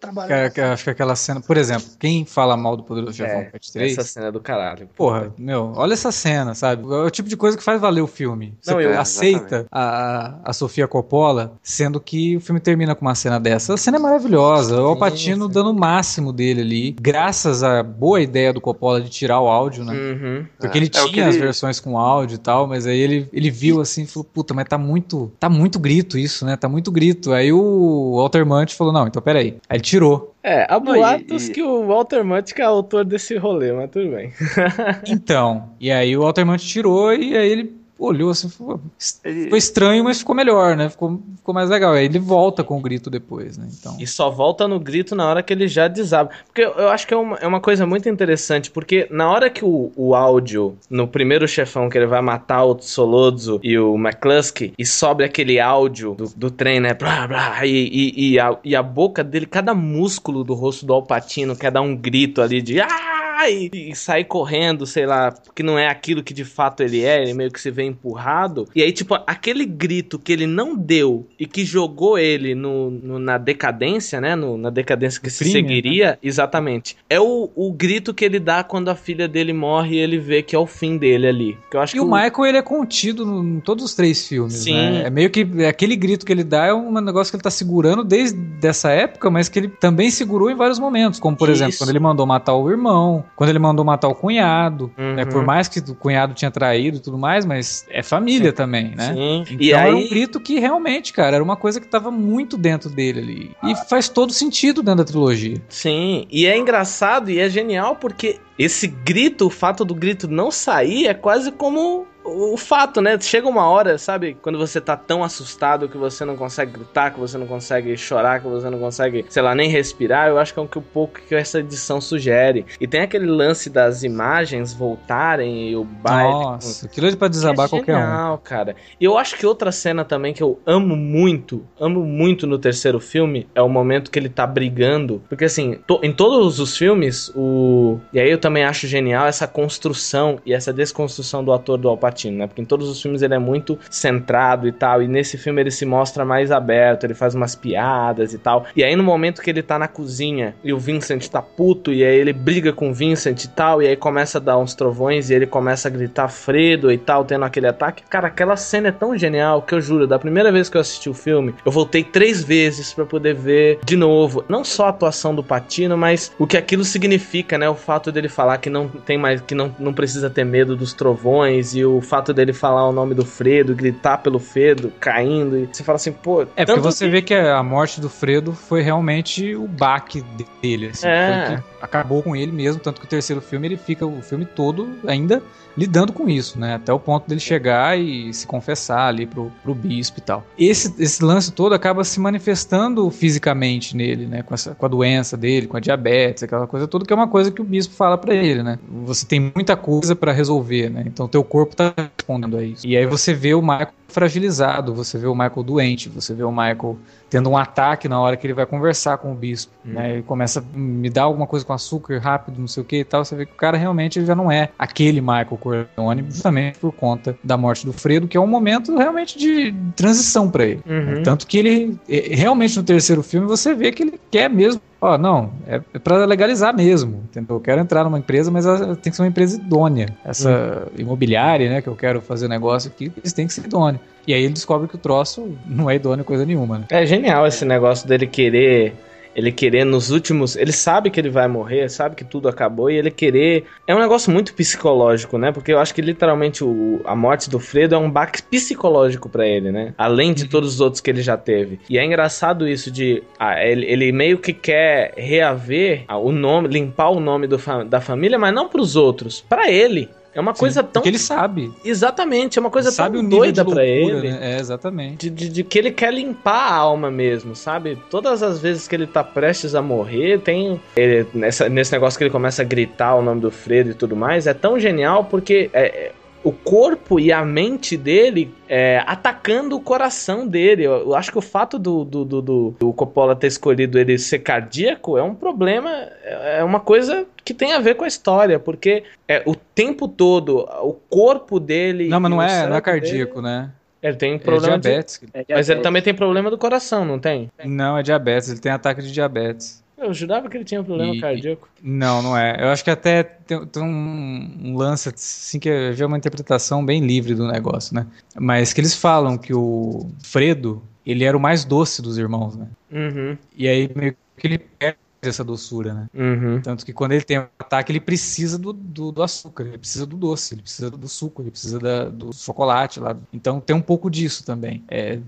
trabalhar. Cara, que eu acho que aquela cena, por exemplo, quem fala mal do Poderoso Chefão É, Parte 3, essa cena é do caralho. Porra, meu, olha essa cena, sabe? É o tipo de coisa que faz valer o filme. Você Não, eu- aceita a, a Sofia Coppola, sendo que o filme termina com uma cena dessa. A cena é maravilhosa. O Alpatino dando o máximo dele ali, graças à boa ideia do Coppola de tirar o áudio, né? Uhum. Porque É, ele é tinha as ele- versões com áudio e tal, mas aí ele, ele viu assim e falou, puta, mas tá muito, tá muito grito isso, né? Tá muito grito. Aí o Walter Mant falou, não, então peraí. Aí ele tirou. É, há Não, e- boatos e- que o Walter Matthau é autor desse rolê, mas tudo bem. Então, e aí o Walter Mant tirou e aí ele olhou assim, falou, Ele- Foi estranho, mas ficou melhor, né? Ficou, ficou mais legal. Aí ele volta com o grito depois, né? Então. E só volta no grito na hora que ele já desaba. Porque eu, eu acho que é uma, é uma coisa muito interessante, porque na hora que o, o áudio, no primeiro chefão, que ele vai matar o Solodzo e o McCluskey, e sobe aquele áudio do, do trem, né? Blá, blá, e, e, e, a, e a boca dele, cada músculo do rosto do Alpatino quer dar um grito ali de. "Ah!" E, e sair correndo, sei lá, porque não é aquilo que de fato ele é, ele meio que se vê empurrado. E aí, tipo, aquele grito que ele não deu e que jogou ele no, no- na decadência, né? No- na decadência que No se crime, seguiria, exatamente. É o, o grito que ele dá quando a filha dele morre e ele vê que é o fim dele ali. Que eu acho E que o Michael, ele é contido em todos os três filmes, Sim. né? É meio que é aquele grito que ele dá é um negócio que ele tá segurando desde essa época, mas que ele também segurou em vários momentos, como por exemplo, Isso. quando ele mandou matar o irmão, quando ele mandou matar o cunhado, Uhum. né? Por mais que o cunhado tinha traído e tudo mais, mas é família também, né? Sim. Então e era aí, um grito que realmente, cara, era uma coisa que tava muito dentro dele ali. E faz todo sentido dentro da trilogia. Sim, e é engraçado e é genial porque esse grito, o fato do grito não sair, é quase como o fato, né? Chega uma hora, sabe? Quando você tá tão assustado que você não consegue gritar, que você não consegue chorar, que você não consegue, sei lá, nem respirar. Eu acho que é um que um pouco que essa edição sugere. E tem aquele lance das imagens voltarem e o baile. Nossa, aquilo é pra desabar é qualquer um. genial, cara. E eu acho que outra cena também que eu amo muito, amo muito no terceiro filme, é o momento que ele tá brigando. Porque assim, to- em todos os filmes, o. E aí eu também acho genial essa construção e essa desconstrução do ator do Alpatino Pacino, né? Porque em todos os filmes ele é muito centrado e tal, e nesse filme ele se mostra mais aberto, ele faz umas piadas e tal. E aí no momento que ele tá na cozinha e o Vincent tá puto, e aí ele briga com o Vincent e tal, e aí começa a dar uns trovões e ele começa a gritar Fredo e tal, tendo aquele ataque. Cara, aquela cena é tão genial que eu juro, da primeira vez que eu assisti o filme, eu voltei três vezes para poder ver de novo, não só a atuação do Patino, mas o que aquilo significa, né? O fato dele falar que não tem mais, que não, não precisa ter medo dos trovões e o fato dele falar o nome do Fredo, gritar pelo Fredo, caindo, e você fala assim, pô. É, porque você que... vê que a morte do Fredo foi realmente o baque dele, assim, é. Acabou com ele mesmo, tanto que o terceiro filme ele fica o filme todo ainda lidando com isso, né? Até o ponto dele chegar e se confessar ali pro, pro bispo e tal. Esse, esse lance todo acaba se manifestando fisicamente nele, né? Com, essa, com a doença dele, com a diabetes, aquela coisa toda, que é uma coisa que o bispo fala para ele, né? Você tem muita coisa para resolver, né? Então teu corpo tá respondendo a isso. E aí você vê o Michael fragilizado, você vê o Michael doente, você vê o Michael tendo um ataque na hora que ele vai conversar com o bispo, hum. né? Ele começa a me dar alguma coisa com açúcar rápido, não sei o que e tal, você vê que o cara realmente já não é aquele Michael Corleone, justamente por conta da morte do Fredo, que é um momento realmente de transição para ele. Uhum. Tanto que ele, realmente no terceiro filme, você vê que ele quer mesmo ó, não, é, é para legalizar mesmo, entendeu? Eu quero entrar numa empresa, mas ela tem que ser uma empresa idônea. Essa imobiliária, né, que eu quero fazer negócio aqui, eles têm que ser idônea. E aí ele descobre que o troço não é idôneo coisa nenhuma, né? É genial esse negócio dele querer ele querer nos últimos. Ele sabe que ele vai morrer, sabe que tudo acabou e ele querer. É um negócio muito psicológico, né? Porque eu acho que literalmente o, a morte do Fredo é um baque psicológico para ele, né? Além de uhum. todos os outros que ele já teve. E é engraçado isso de. Ah, ele, ele, meio que quer reaver o nome, limpar o nome do, da família, mas não pros outros, para ele. É uma coisa Sim, tão. Porque ele sabe. Exatamente, é uma coisa ele tão sabe doida loucura, pra ele. Né? É, exatamente. De, de, de, que ele quer limpar a alma mesmo, sabe? Todas as vezes que ele tá prestes a morrer, tem. Ele, nessa, nesse negócio que ele começa a gritar o nome do Fredo e tudo mais, é tão genial porque. É, o corpo e a mente dele é, atacando o coração dele. Eu, eu, acho que o fato do, do, do, do, do Coppola ter escolhido ele ser cardíaco é um problema, é, é uma coisa que tem a ver com a história, porque é, o tempo todo o corpo dele. Não, mas não é, não é cardíaco, dele, né? Ele tem problema é diabetes. De... É diabetes. Mas ele também tem problema do coração, não tem? Não, é diabetes. Ele tem ataque de diabetes. Eu jurava que ele tinha problema e, cardíaco. Não, não é. Eu acho que até tem, tem um, um, lance, assim, que é uma interpretação bem livre do negócio, né? Mas que eles falam que o Fredo, ele era o mais doce dos irmãos, né? Uhum. E aí meio que ele perde essa doçura, né? Uhum. Tanto que quando ele tem um ataque, ele precisa do, do, do, açúcar, ele precisa do doce, ele precisa do suco, ele precisa da, do chocolate lá. Então tem um pouco disso também. É,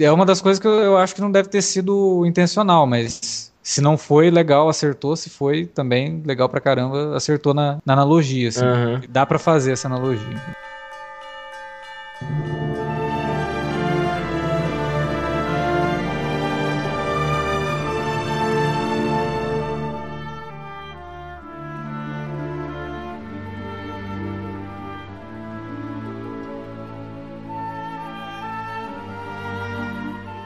é uma das coisas que eu, eu acho que não deve ter sido intencional, mas se não foi, legal, acertou. Se foi, também legal pra caramba, acertou na, na analogia. Assim. Uhum. Dá para fazer essa analogia.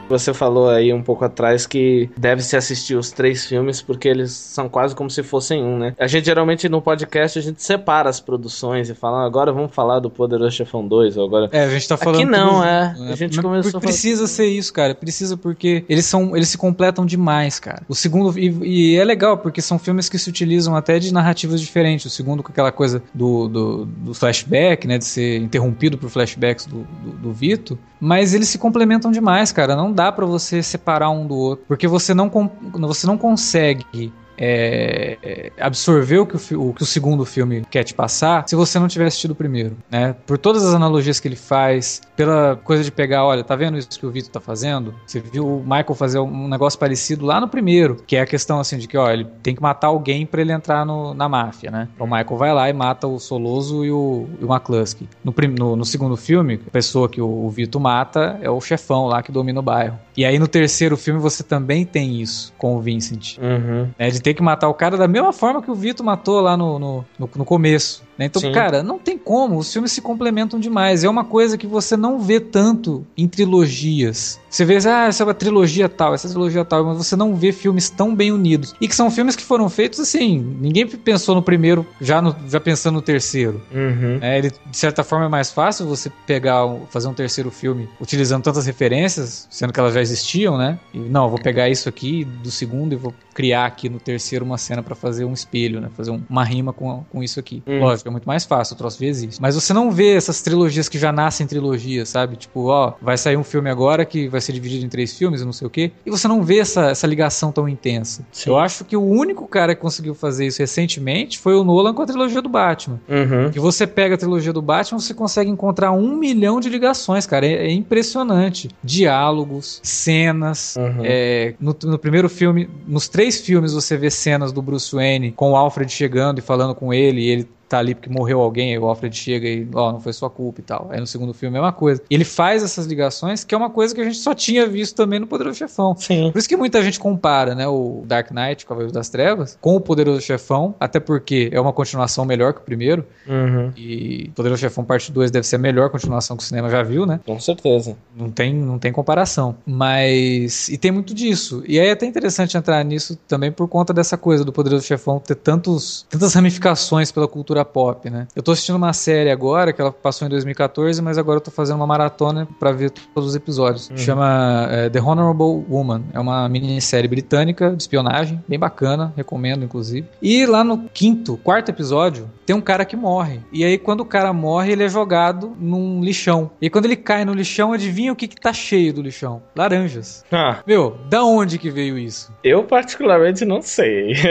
Você falou aí um pouco atrás que deve-se assistir os três filmes porque eles são quase como se fossem um, né? A gente geralmente no podcast a gente separa as produções e fala, ah, agora vamos falar do Poderoso Chefão 2, ou agora... É, a gente tá falando... Aqui não, é. A gente Mas começou Precisa ser isso, cara. Precisa porque eles são eles se completam demais, cara. O segundo... E, e, é legal porque são filmes que se utilizam até de narrativas diferentes. O segundo com aquela coisa do, do, do flashback, né? De ser interrompido por flashbacks do, do, do Vito. Mas eles se complementam demais, cara. Não dá para você separar um do outro, porque você não, você não consegue é, absorver o que o, o que o, segundo filme quer te passar se você não tiver assistido o primeiro, né? Por todas as analogias que ele faz, pela coisa de pegar, olha, tá vendo isso que o Vitor tá fazendo? Você viu o Michael fazer um negócio parecido lá no primeiro, que é a questão assim de que, ó, ele tem que matar alguém para ele entrar no, na máfia, né? O Michael vai lá e mata o Soloso e o, e o McCluskey. No, no, no, segundo filme, a pessoa que o, o Vitor mata é o chefão lá que domina o bairro. E aí no terceiro filme você também tem isso com o Vincent, uhum. né? De ter ter que matar o cara da mesma forma que o Vito matou lá no, no, no, no começo. Né? Então, Sim. cara, não tem como. Os filmes se complementam demais. É uma coisa que você não vê tanto em trilogias. Você vê, ah, essa é uma trilogia tal, essa é uma trilogia tal, mas você não vê filmes tão bem unidos. E que são filmes que foram feitos assim. Ninguém pensou no primeiro, já, no- já pensando no terceiro. Uhum. É, ele, de certa forma, é mais fácil você pegar, fazer um terceiro filme utilizando tantas referências, sendo que elas já existiam, né? E não, vou pegar isso aqui do segundo e vou criar aqui no terceiro uma cena pra fazer um espelho, né? Fazer um- uma rima com, com isso aqui. Hum. Lógico, é muito mais fácil, o troço já existe. Mas você não vê essas trilogias que já nascem trilogias, sabe? Tipo, ó, vai sair um filme agora que vai ser dividido em três filmes e não sei o quê. E você não vê essa, essa ligação tão intensa. Sim. Eu acho que o único cara que conseguiu fazer isso recentemente foi o Nolan com a trilogia do Batman. Uhum. Que você pega a trilogia do Batman, você consegue encontrar um milhão de ligações, cara. É, é impressionante. Diálogos, cenas. Uhum. É, no, no primeiro filme, nos três filmes, você vê cenas do Bruce Wayne com o Alfred chegando e falando com ele, e ele tá ali porque morreu alguém, aí o Alfred chega e, ó, não foi sua culpa e tal. Aí no segundo filme é a mesma coisa. E ele faz essas ligações, que é uma coisa que a gente só tinha visto também no Poderoso Chefão. Sim. Por isso que muita gente compara, né, o Dark Knight, Cavaleiro das Trevas, com o Poderoso Chefão, até porque é uma continuação melhor que o primeiro, Uhum. e Poderoso Chefão Parte 2 deve ser a melhor continuação que o cinema já viu, né? Com certeza. Não tem, não tem comparação. Mas. E tem muito disso. E aí é até interessante entrar nisso também por conta dessa coisa do Poderoso Chefão ter tantos, tantas ramificações pela cultura pop, né? Eu tô assistindo uma série agora, que ela passou em 2014, mas agora eu tô fazendo uma maratona pra ver todos os episódios. Chama é, The Honorable Woman. É uma minissérie britânica de espionagem, bem bacana, recomendo, inclusive. E lá no quinto, quarto episódio, tem um cara que morre. E aí, quando o cara morre, ele é jogado num lixão. E quando ele cai no lixão, adivinha o que, que tá cheio do lixão? Laranjas. Ah, Meu, da onde que veio isso? eu particularmente não sei.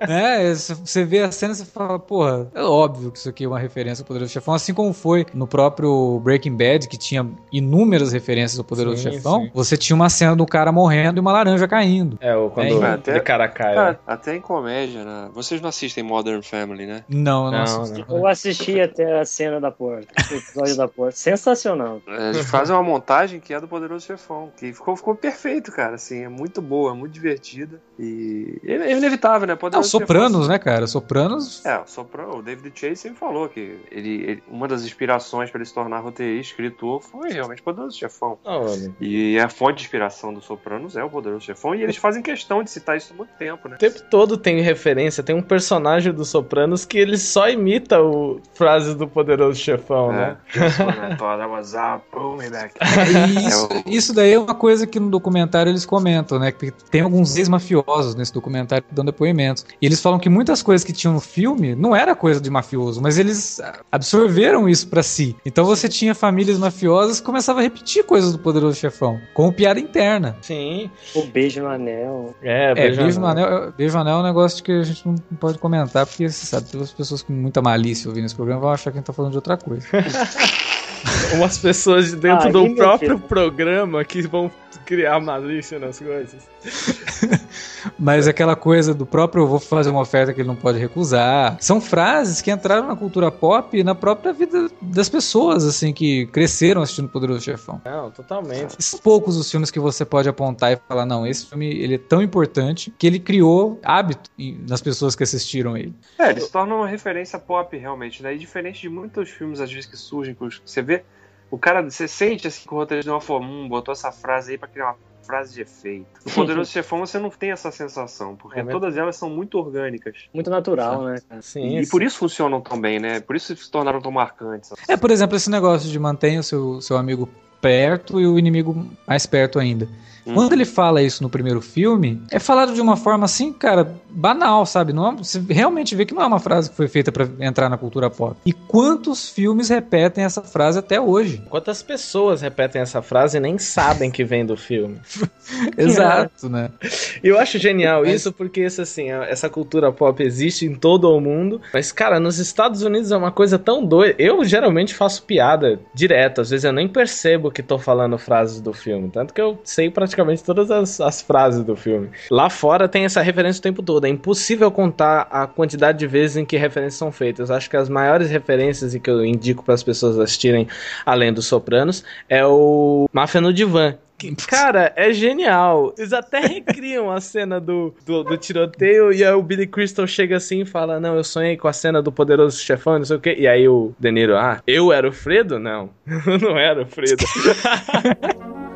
É, você vê a cena e você fala, porra, é óbvio que isso aqui é uma referência ao Poderoso Chefão, assim como foi no próprio Breaking Bad, que tinha inúmeras referências ao Poderoso Sim, Chefão. sim. Você tinha uma cena do cara morrendo e uma laranja caindo. É, o quando É, até- de cara cai. Ah, até em comédia, né? Vocês não assistem Modern Family, né? Não, eu não, Não, assisti. não. Eu assisti até a cena da porta, o episódio da porta. Sensacional. É, Eles fazem uma montagem que é do Poderoso Chefão, que ficou, ficou perfeito, cara. Assim, é muito boa, muito divertida. E é inevitável, né? Não, Poderoso Sopranos, Chefão- né, cara? Sopranos. É, o Soprano, o David Chase sempre falou que ele, ele- uma das inspirações para ele se tornar roteirista, escritor, foi realmente Poderoso Chefão. Olha. E a fonte de inspiração do Sopranos é o Poderoso Chefão, e eles fazem questão de citar isso há muito tempo, né? O tempo todo tem referência, tem um personagem do Sopranos que ele só imita o frases do poderoso chefão, né? É. E isso, isso daí é uma coisa que no documentário eles comentam, né? Que tem alguns ex-mafiosos nesse documentário que dão depoimentos. E eles falam que muitas coisas que tinham no filme não era coisa de mafioso, mas eles absorveram isso pra si. Então você tinha famílias mafiosas que começavam a repetir coisas do Poderoso Chefão, como piada interna. Sim. O beijo no anel. É, É, beijo beijo no na- anel, beijo no anel é um negócio que a gente não pode comentar, porque você sabe, tem as pessoas com muita malícia ouvindo esse programa vão achar que a gente tá falando de outra coisa. Umas pessoas de dentro Ah, do próprio programa que vão criar malícia nas coisas. Mas aquela coisa do próprio eu vou fazer uma oferta que ele não pode recusar. São frases que entraram na cultura pop e na própria vida das pessoas, assim, que cresceram assistindo Poderoso Chefão. Não, totalmente. São poucos os filmes que você pode apontar e falar, não, esse filme ele é tão importante que ele criou hábito nas pessoas que assistiram ele. É, ele se torna uma referência pop, realmente, né? E diferente de muitos filmes, às vezes, que surgem, que você vê, o cara, você sente assim que o roteiro deu uma forma, hum, botou essa frase aí pra criar uma frase de efeito. No Poderoso Chefão você não tem essa sensação, porque É todas elas são muito orgânicas. Muito natural, né, cara? Sim. E por isso funcionam tão bem, né? Por isso se tornaram tão marcantes. É, por exemplo, esse negócio de mantenha o seu, seu amigo perto e o inimigo mais perto ainda. Hum. Quando ele fala isso no primeiro filme, é falado de uma forma assim, cara, banal, sabe? Não é- você realmente vê que não é uma frase que foi feita pra entrar na cultura pop. E quantos filmes repetem essa frase até hoje? Quantas pessoas repetem essa frase e nem sabem que vem do filme? Exato, né? Eu acho genial Mas- isso porque isso, assim, essa cultura pop existe em todo o mundo. Mas, cara, nos Estados Unidos é uma coisa tão doida. Eu geralmente faço piada direto. Às vezes eu nem percebo que tô falando frases do filme. Tanto que eu sei praticamente todas as, as frases do filme. Lá fora tem essa referência o tempo todo. É impossível contar a quantidade de vezes em que referências são feitas. Acho que as maiores referências e que eu indico para as pessoas assistirem além dos Sopranos é o Máfia no Que, cara, é genial. Eles até recriam a cena do, do, do tiroteio e aí o Billy Crystal chega assim e fala: Não, eu sonhei com a cena do poderoso chefão, não sei o quê. E aí o De Niro, ah, eu era o Fredo? Não, eu não era o Fredo.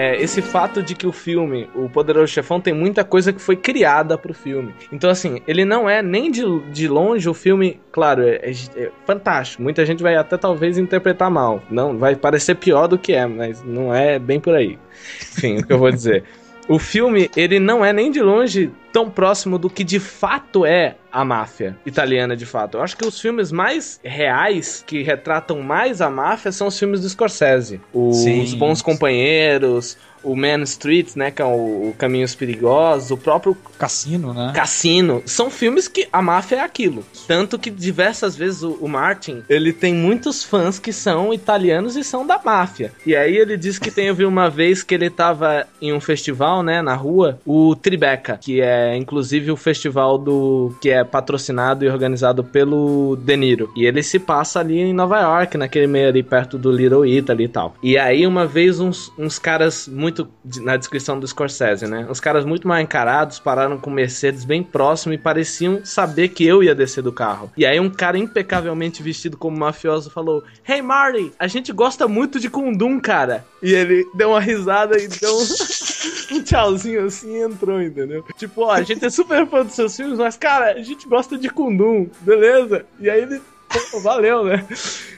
é, esse fato de que o filme, o Poderoso Chefão, tem muita coisa que foi criada pro filme. Então, assim, ele não é nem de, de longe o filme, claro, é, é, é fantástico. Muita gente vai até talvez interpretar mal. Não, vai parecer pior do que é, mas não é bem por aí. Enfim, o que eu vou dizer. O filme, ele não é nem de longe tão próximo do que de fato é a máfia italiana de fato. Eu acho que os filmes mais reais que retratam mais a máfia são os filmes do Scorsese. Os Sim. Bons Companheiros, o Man Street, né, que é o, o Caminhos Perigosos, o próprio Cassino, né? Cassino. São filmes que a máfia é aquilo. Tanto que diversas vezes o, o Martin, ele tem muitos fãs que são italianos e são da máfia. E aí ele diz que tem ouvido uma vez que ele tava em um festival, né, na rua, o Tribeca, que é inclusive o festival do que é patrocinado e organizado pelo De Niro. E ele se passa ali em Nova York, naquele meio ali perto do Little Italy e tal. E aí uma vez uns, uns caras muito na descrição do Scorsese, né? Uns caras muito mal encarados pararam com Mercedes bem próximo e pareciam saber que eu ia descer do carro. E aí um cara impecavelmente vestido como mafioso falou: Hey Marty, a gente gosta muito de Kundum, cara. E ele deu uma risada e deu um, um tchauzinho assim e entrou, entendeu? Tipo, ó, a gente é super fã dos seus filmes, mas cara, a gente gosta de Kundum, beleza? E aí ele valeu, né?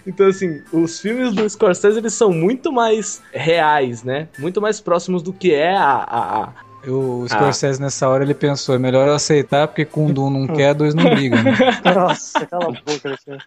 Então, assim, os filmes do Scorsese, eles são muito mais reais, né? Muito mais próximos do que é a... a, a... O Scorsese nessa hora ele pensou, é melhor eu aceitar porque com um não quer, dois não brigam. Né? Nossa, cala a boca, Alexandre.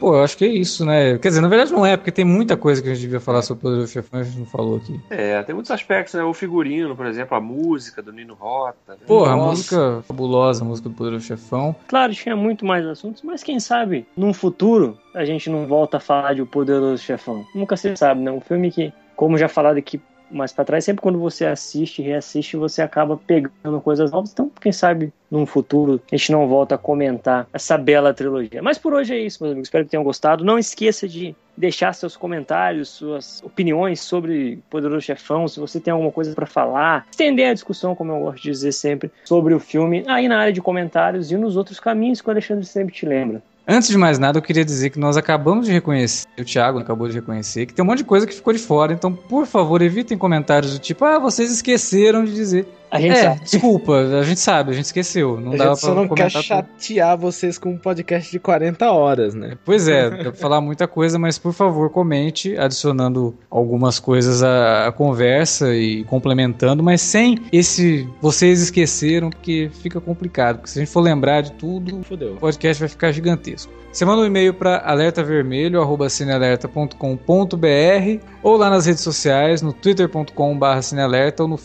Pô, eu acho que é isso, né? Quer dizer, na verdade não é, porque tem muita coisa que a gente devia falar sobre o Poderoso Chefão e a gente não falou aqui. É, tem muitos aspectos, né? O figurino, por exemplo, a música do Nino Rota. né? Porra, a Nossa. música fabulosa, a música do Poderoso Chefão. Claro, tinha muito mais assuntos, mas quem sabe, num futuro, a gente não volta a falar de O Poderoso Chefão. Nunca se sabe, né? Um filme que, como já falado aqui mais pra trás, sempre quando você assiste, reassiste, você acaba pegando coisas novas. Então, quem sabe, num futuro, a gente não volta a comentar essa bela trilogia. Mas por hoje é isso, meus amigos. Espero que tenham gostado. Não esqueça de deixar seus comentários, suas opiniões sobre Poderoso Chefão, se você tem alguma coisa pra falar, estender a discussão, como eu gosto de dizer sempre, sobre o filme, aí na área de comentários e nos outros caminhos que o Alexandre sempre te lembra. Antes de mais nada, eu queria dizer que nós acabamos de reconhecer, o Thiago acabou de reconhecer, que tem um monte de coisa que ficou de fora. Então, por favor, evitem comentários do tipo, ah, vocês esqueceram de dizer. A gente é, sabe. desculpa, a gente sabe, a gente esqueceu. Não a dava gente só não quer comentar tudo. chatear vocês com um podcast de 40 horas, né? Pois é, dá pra falar muita coisa, mas por favor, comente, adicionando algumas coisas à, à conversa e complementando, mas sem esse vocês esqueceram, porque fica complicado. Porque se a gente for lembrar de tudo, Fudeu. o podcast vai ficar gigantesco. Você manda um e-mail para alertavermelho@cinealerta.com.br ou lá nas redes sociais, no twitter.com/cinealerta ou no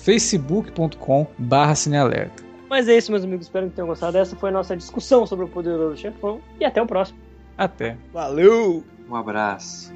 facebook.com/cinealerta. Mas é isso, meus amigos. Espero que tenham gostado. Essa foi a nossa discussão sobre o Poderoso Chefão. E até o próximo. Até. Valeu! Um abraço.